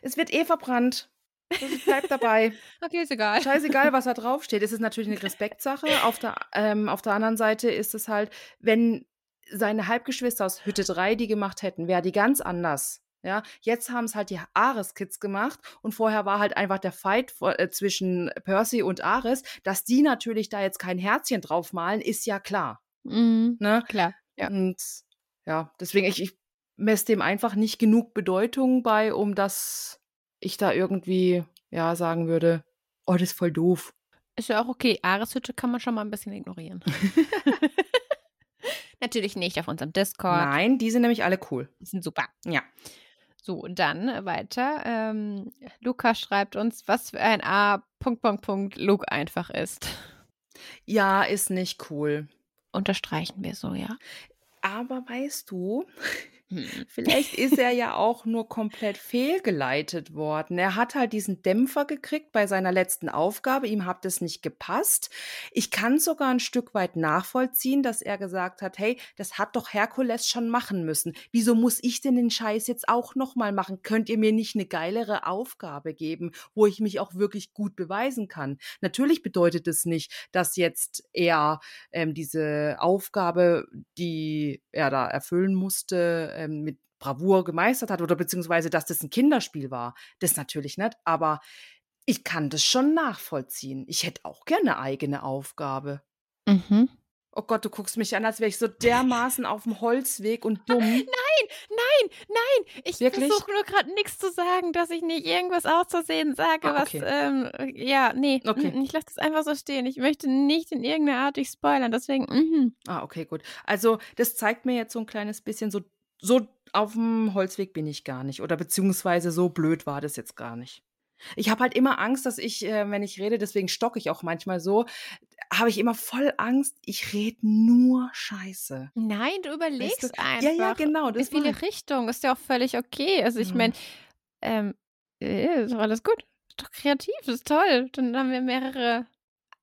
es wird eh verbrannt. Das bleibt dabei. Okay, ist egal. Scheißegal, was da draufsteht. Es ist natürlich eine Respektsache. Auf der, ähm, auf der anderen Seite ist es halt, wenn seine Halbgeschwister aus Hütte 3 die gemacht hätten, wäre die ganz anders. Ja, jetzt haben es halt die Ares-Kids gemacht und vorher war halt einfach der Fight äh, zwischen Percy und Ares. Dass die natürlich da jetzt kein Herzchen draufmalen, ist ja klar. Mhm. Ne? Klar. Ja. Und ja, deswegen, ich, ich messe dem einfach nicht genug Bedeutung bei, um dass ich da irgendwie, ja, sagen würde, oh, das ist voll doof. Ist ja auch okay. Ares-Hütte kann man schon mal ein bisschen ignorieren. Natürlich nicht auf unserem Discord. Nein, die sind nämlich alle cool. Die sind super. Ja. So, dann weiter. Ähm, Luca schreibt uns, was für ein A. Punkt, Punkt, Punkt Luke einfach ist. Ja, ist nicht cool. Unterstreichen wir so, ja. Aber weißt du. Vielleicht ist er ja auch nur komplett fehlgeleitet worden. Er hat halt diesen Dämpfer gekriegt bei seiner letzten Aufgabe. Ihm hat es nicht gepasst. Ich kann sogar ein Stück weit nachvollziehen, dass er gesagt hat, hey, das hat doch Herkules schon machen müssen. Wieso muss ich denn den Scheiß jetzt auch nochmal machen? Könnt ihr mir nicht eine geilere Aufgabe geben, wo ich mich auch wirklich gut beweisen kann? Natürlich bedeutet es nicht, dass jetzt er ähm, diese Aufgabe, die er da erfüllen musste, ähm, mit Bravour gemeistert hat oder beziehungsweise, dass das ein Kinderspiel war. Das natürlich nicht, aber ich kann das schon nachvollziehen. Ich hätte auch gerne eine eigene Aufgabe. Mhm. Oh Gott, du guckst mich an, als wäre ich so dermaßen auf dem Holzweg und dumm. Nein, nein, nein. Ich versuche nur gerade nichts zu sagen, dass ich nicht irgendwas auszusehen sage, Ah, was, okay. ähm, ja, nee. Okay. mm, Ich lasse das einfach so stehen. Ich möchte nicht in irgendeiner Art dich spoilern, deswegen, mhm. Ah, okay, gut. Also, das zeigt mir jetzt so ein kleines bisschen, so, so auf dem Holzweg bin ich gar nicht. Oder beziehungsweise so blöd war das jetzt gar nicht. Ich habe halt immer Angst, dass ich, äh, wenn ich rede, deswegen stocke ich auch manchmal so, habe ich immer voll Angst, ich rede nur Scheiße. Nein, du überlegst Weißt du? einfach. Ja, ja, genau. In Das viele war, Richtungen. Ist ja auch völlig okay. Also ich Mhm. meine, ähm, äh, ist doch alles gut. Ist doch kreativ, ist toll. Dann haben wir mehrere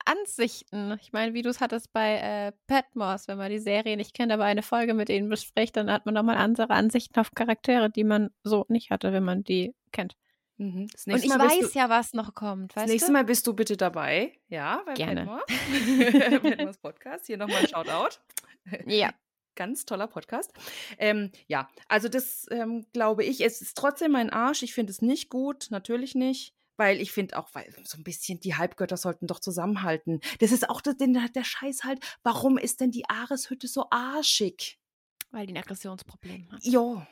Ansichten. Ich meine, wie du es hattest bei äh, Patmos, wenn man die Serie nicht kennt, aber eine Folge mit ihnen bespricht, dann hat man nochmal andere Ansichten auf Charaktere, die man so nicht hatte, wenn man die kennt. Mhm. Und ich weiß du, ja, was noch kommt, Das nächste du? Mal bist du bitte dabei. Ja, bei Gerne. Padmores Podcast. Hier nochmal ein Shoutout. Ja. Ganz toller Podcast. Ähm, ja, also das ähm, glaube ich. Es ist trotzdem mein Arsch. Ich finde es nicht gut. Natürlich nicht. Weil ich finde auch, weil so ein bisschen die Halbgötter sollten doch zusammenhalten. Das ist auch der, der, der Scheiß halt. Warum ist denn die Ares-Hütte so arschig? Weil die ein Aggressionsproblem hat. Ja.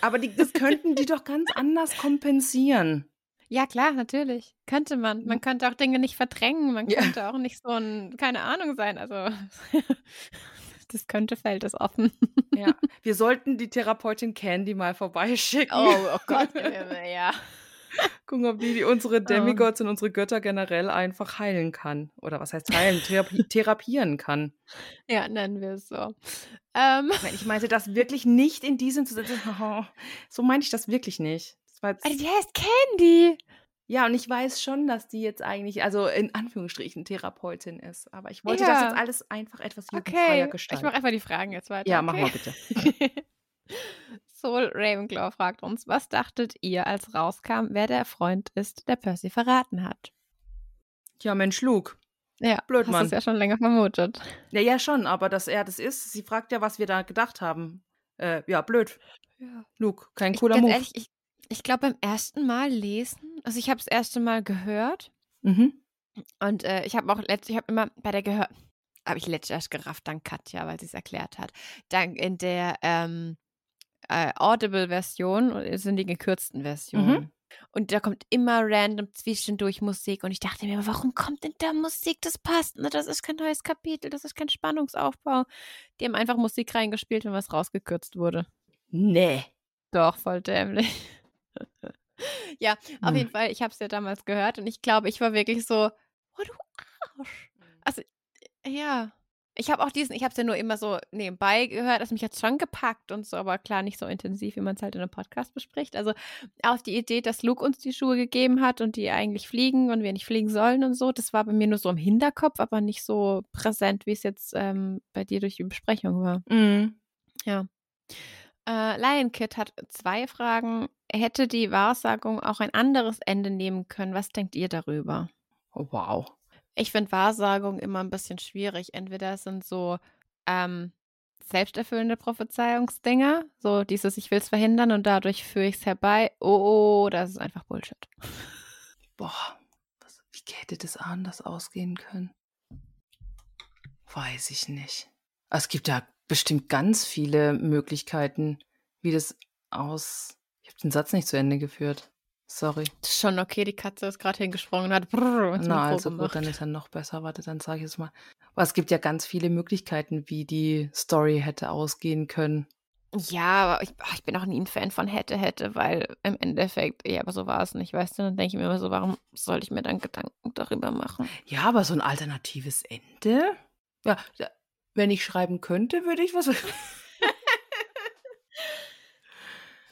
Aber die, das könnten die doch ganz anders kompensieren. Ja, klar, natürlich. Könnte man. Man könnte auch Dinge nicht verdrängen. Man Ja. könnte auch nicht so ein, keine Ahnung sein. Also, das könnte, fällt es offen. Ja. Wir sollten die Therapeutin Candy mal vorbeischicken. Oh, oh Gott, ja. Gucken, ob die, die Oh. unsere Demigods und unsere Götter generell einfach heilen kann. Oder was heißt heilen? Therapie, therapieren kann. Ja, nennen wir es so. Ähm, ich meinte das wirklich nicht in diesem Zusammenhang. So meinte ich das wirklich nicht. Das war also die heißt Candy. ja, und ich weiß schon, dass die jetzt eigentlich, also in Anführungsstrichen, Therapeutin ist. Aber ich wollte das Ja. jetzt alles einfach etwas jugendfreier Okay, ich gestalten. mache einfach die Fragen jetzt weiter. ja, mach okay? mal bitte. Soul Ravenclaw fragt uns, was dachtet ihr, als rauskam, wer der Freund ist, der Percy verraten hat? Ja, Mensch, Luke. Ja, Blöd, hast Mann. es ja schon länger vermutet. Ja, ja, schon, aber dass er das ist, sie fragt ja, was wir da gedacht haben. Äh, ja, blöd. Ja. Luke, kein Ich, cooler ganz Move. ehrlich, ich, ich glaube beim ersten Mal lesen, also ich habe das erste Mal gehört Mhm. und äh, ich habe auch letztes, ich habe immer bei der gehört, habe ich letztes erst gerafft, dank Katja, weil sie es erklärt hat. Dann in der ähm, äh, Audible-Version sind die gekürzten Versionen. Und da kommt immer random zwischendurch Musik. Und ich dachte mir, warum kommt denn da Musik? Das passt. Ne? Das ist kein neues Kapitel, das ist kein Spannungsaufbau. Die haben einfach Musik reingespielt, wenn was rausgekürzt wurde. Nee. Doch, voll dämlich. ja, auf Hm. jeden Fall, ich habe es ja damals gehört und ich glaube, ich war wirklich so, oh du Arsch. Also, ja. Ich habe auch diesen, ich habe es ja nur immer so nebenbei gehört, dass mich jetzt schon gepackt und so, aber klar nicht so intensiv, wie man es halt in einem Podcast bespricht. Also auch die Idee, dass Luke uns die Schuhe gegeben hat und die eigentlich fliegen und wir nicht fliegen sollen und so, das war bei mir nur so im Hinterkopf, aber nicht so präsent, wie es jetzt ähm, bei dir durch die Besprechung war. Mhm. Ja. Äh, Lion Kid hat zwei Fragen. Hätte die Wahrsagung auch ein anderes Ende nehmen können? Was denkt ihr darüber? Oh, wow. Ich finde Wahrsagung immer ein bisschen schwierig. Entweder es sind so ähm, selbsterfüllende Prophezeiungsdinger, so dieses Ich will es verhindern und dadurch führe ich es herbei. Oh, oh, das ist einfach Bullshit. Boah, was, wie hätte das anders ausgehen können? Weiß ich nicht. Es gibt ja bestimmt ganz viele Möglichkeiten, wie das aus. Ich habe den Satz nicht zu Ende geführt. Sorry. Das ist schon okay, die Katze ist gerade hingesprungen und hat brrr ins Na, also gut, gemacht. dann ist er noch besser. Warte, dann sage ich es mal. Aber es gibt ja ganz viele Möglichkeiten, wie die Story hätte ausgehen können. Ja, aber ich, ich bin auch nie ein Fan von hätte, hätte, weil im Endeffekt, ja, aber so war es nicht, weißt du? Dann denke ich mir immer so, warum soll ich mir dann Gedanken darüber machen? Ja, aber so ein alternatives Ende? Ja, wenn ich schreiben könnte, würde ich was.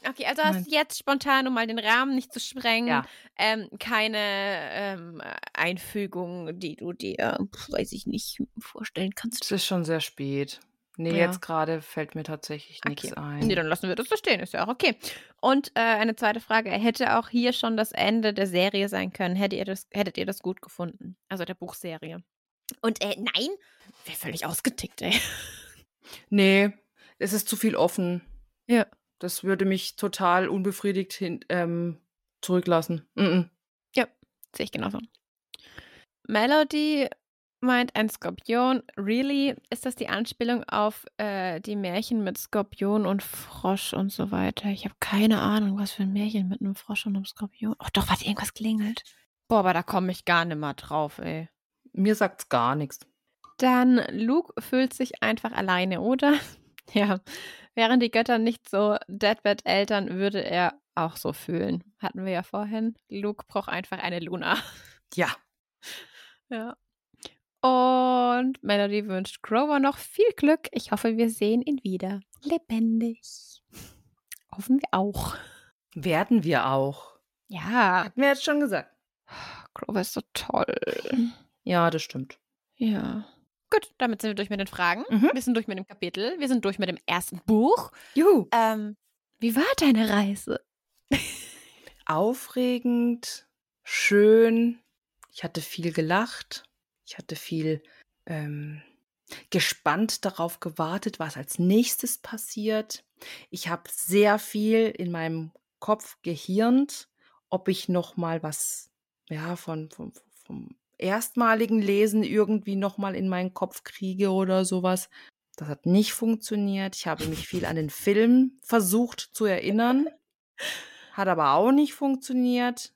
Okay, also hast du jetzt spontan, um mal den Rahmen nicht zu sprengen, Ja. ähm, keine ähm, Einfügung, die du dir, weiß ich nicht, vorstellen kannst. Es ist schon sehr spät. Nee, Ja. jetzt gerade fällt mir tatsächlich nichts Okay. ein. Nee, dann lassen wir das so stehen, ist ja auch okay. Und äh, eine zweite Frage, hätte auch hier schon das Ende der Serie sein können? Hättet ihr das, hättet ihr das gut gefunden? Also der Buchserie. Und äh, nein, wäre völlig ausgetickt, ey. Nee, es ist zu viel offen. Ja. Das würde mich total unbefriedigt hin, ähm, zurücklassen. Mm Sehe ich genauso. Melody meint ein Skorpion. Really? Ist das die Anspielung auf äh, die Märchen mit Skorpion und Frosch und so weiter? Ich habe keine Ahnung, was für ein Märchen mit einem Frosch und einem Skorpion. Ach doch, warte, irgendwas klingelt. Boah, aber da komme ich gar nicht mehr drauf, ey. Mir sagt's gar nichts. Dann Luke fühlt sich einfach alleine, oder? Ja. Wären die Götter nicht so Deadbed-Eltern, würde er auch so fühlen. Hatten wir ja vorhin. Luke braucht einfach eine Luna. Ja. Ja. Und Melody wünscht Grover noch viel Glück. Ich hoffe, wir sehen ihn wieder. Lebendig. Hoffen wir auch. Werden wir auch. Ja, Hatten wir jetzt schon gesagt. Grover ist so toll. Ja, das stimmt. Ja. Gut, damit sind wir durch mit den Fragen. Mhm. Wir sind durch mit dem Kapitel. Wir sind durch mit dem ersten Buch. Juhu. Ähm, wie war deine Reise? Aufregend, schön. Ich hatte viel gelacht. Ich hatte viel ähm, gespannt darauf gewartet, was als nächstes passiert. Ich habe sehr viel in meinem Kopf gehirnt, ob ich noch mal was ja von vom, vom erstmaligen Lesen irgendwie noch mal in meinen Kopf kriege oder sowas. Das hat nicht funktioniert. Ich habe mich viel an den Film versucht zu erinnern, hat aber auch nicht funktioniert.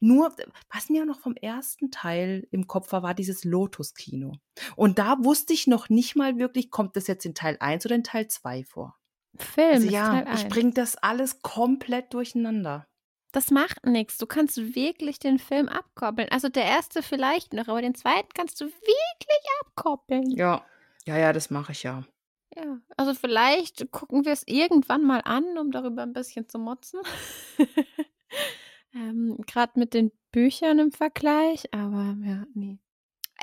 Nur, was mir noch vom ersten Teil im Kopf war, war dieses Lotus-Kino. Und da wusste ich noch nicht mal wirklich, kommt das jetzt in Teil 1 oder in Teil 2 vor. Film. Also ist ja, ich bringe das alles komplett durcheinander. Das macht nichts. Du kannst wirklich den Film abkoppeln. Also der erste vielleicht noch, aber den zweiten kannst du wirklich abkoppeln. Ja, ja, ja, das mache ich ja. Ja, also vielleicht gucken wir es irgendwann mal an, um darüber ein bisschen zu motzen. ähm, Gerade mit den Büchern im Vergleich, aber ja, nee.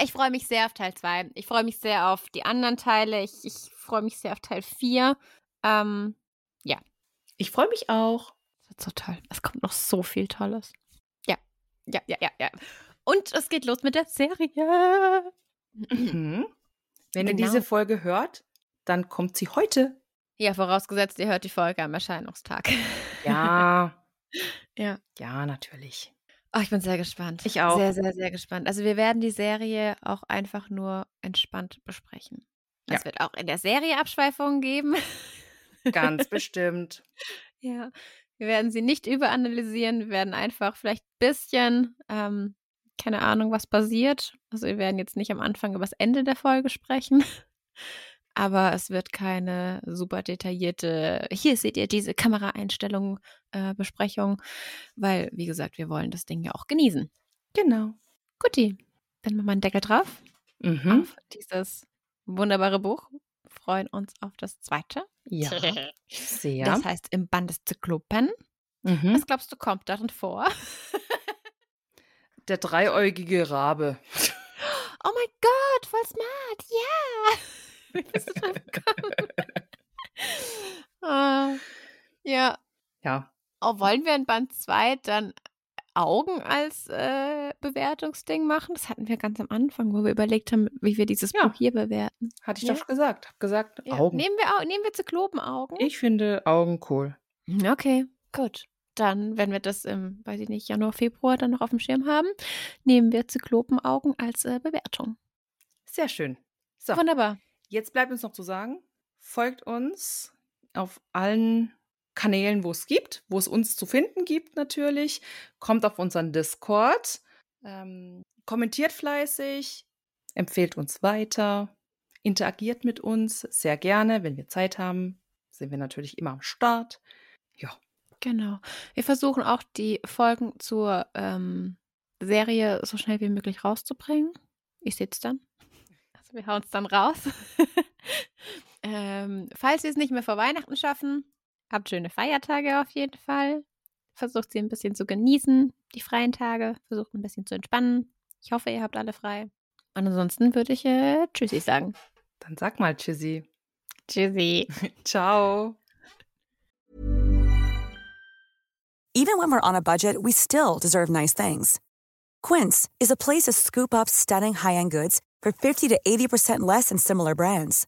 Ich freue mich sehr auf Teil 2. Ich freue mich sehr auf die anderen Teile. Ich, ich freue mich sehr auf Teil 4. Ähm, Ich freue mich auch. Wird so toll. Es kommt noch so viel Tolles. Ja, ja, ja, ja, ja. Und es geht los mit der Serie. Mhm. Wenn ihr Genau. diese Folge hört, dann kommt sie heute. Ja, vorausgesetzt, ihr hört die Folge am Erscheinungstag. Ja, Ja. ja, natürlich. Oh, ich bin sehr gespannt. Ich auch. Sehr, sehr, sehr gespannt. Also wir werden die Serie auch einfach nur entspannt besprechen. Ja. Es wird auch in der Serie Abschweifungen geben. Ganz bestimmt. ja. Wir werden sie nicht überanalysieren. Wir werden einfach vielleicht ein bisschen, ähm, keine Ahnung, was passiert. Also wir werden jetzt nicht am Anfang über das Ende der Folge sprechen. Aber es wird keine super detaillierte, hier seht ihr diese Kameraeinstellung, äh, Besprechung, weil, wie gesagt, wir wollen das Ding ja auch genießen. Genau. Guti, dann machen wir einen Deckel drauf Mhm. auf dieses wunderbare Buch. Freuen uns auf das zweite. Ja, sehr. Das heißt im Band des Zyklopen. mhm. Was glaubst du, kommt darin vor? Der dreieugige Rabe. Oh mein Gott, voll smart. Ja. Wie bist du drauf gekommen? Ah, ja. Ja. Oh, wollen wir in Band 2 dann Augen als äh, Bewertungsding machen? Das hatten wir ganz am Anfang, wo wir überlegt haben, wie wir dieses Ja. Buch hier bewerten. Hatte ich Ja. doch gesagt. Hab gesagt, Ja. Augen. Nehmen wir, nehmen wir Zyklopenaugen? Ich finde Augen cool. Okay, gut. Dann, wenn wir das im, weiß ich nicht, Januar, Februar dann noch auf dem Schirm haben, nehmen wir Zyklopenaugen als äh, Bewertung. Sehr schön. So, Wunderbar. jetzt bleibt uns noch zu sagen, folgt uns auf allen Kanälen, wo es gibt, wo es uns zu finden gibt natürlich. Kommt auf unseren Discord. Ähm, kommentiert fleißig. Empfehlt uns weiter. Interagiert mit uns sehr gerne. Wenn wir Zeit haben, sind wir natürlich immer am Start. Ja, Genau. Wir versuchen auch die Folgen zur ähm, Serie so schnell wie möglich rauszubringen. Ich es dann. Also wir hauen es dann raus. ähm, falls wir es nicht mehr vor Weihnachten schaffen, Habt schöne Feiertage auf jeden Fall. Versucht sie ein bisschen zu genießen, die freien Tage. Versucht ein bisschen zu entspannen. Ich hoffe, ihr habt alle frei. Und ansonsten würde ich äh, Tschüssi sagen. Dann sag mal Tschüssi. Tschüssi. Ciao. Even when we're on a budget, we still deserve nice things. Quince is a place to scoop up stunning high-end goods for 50 to 80% less than similar brands.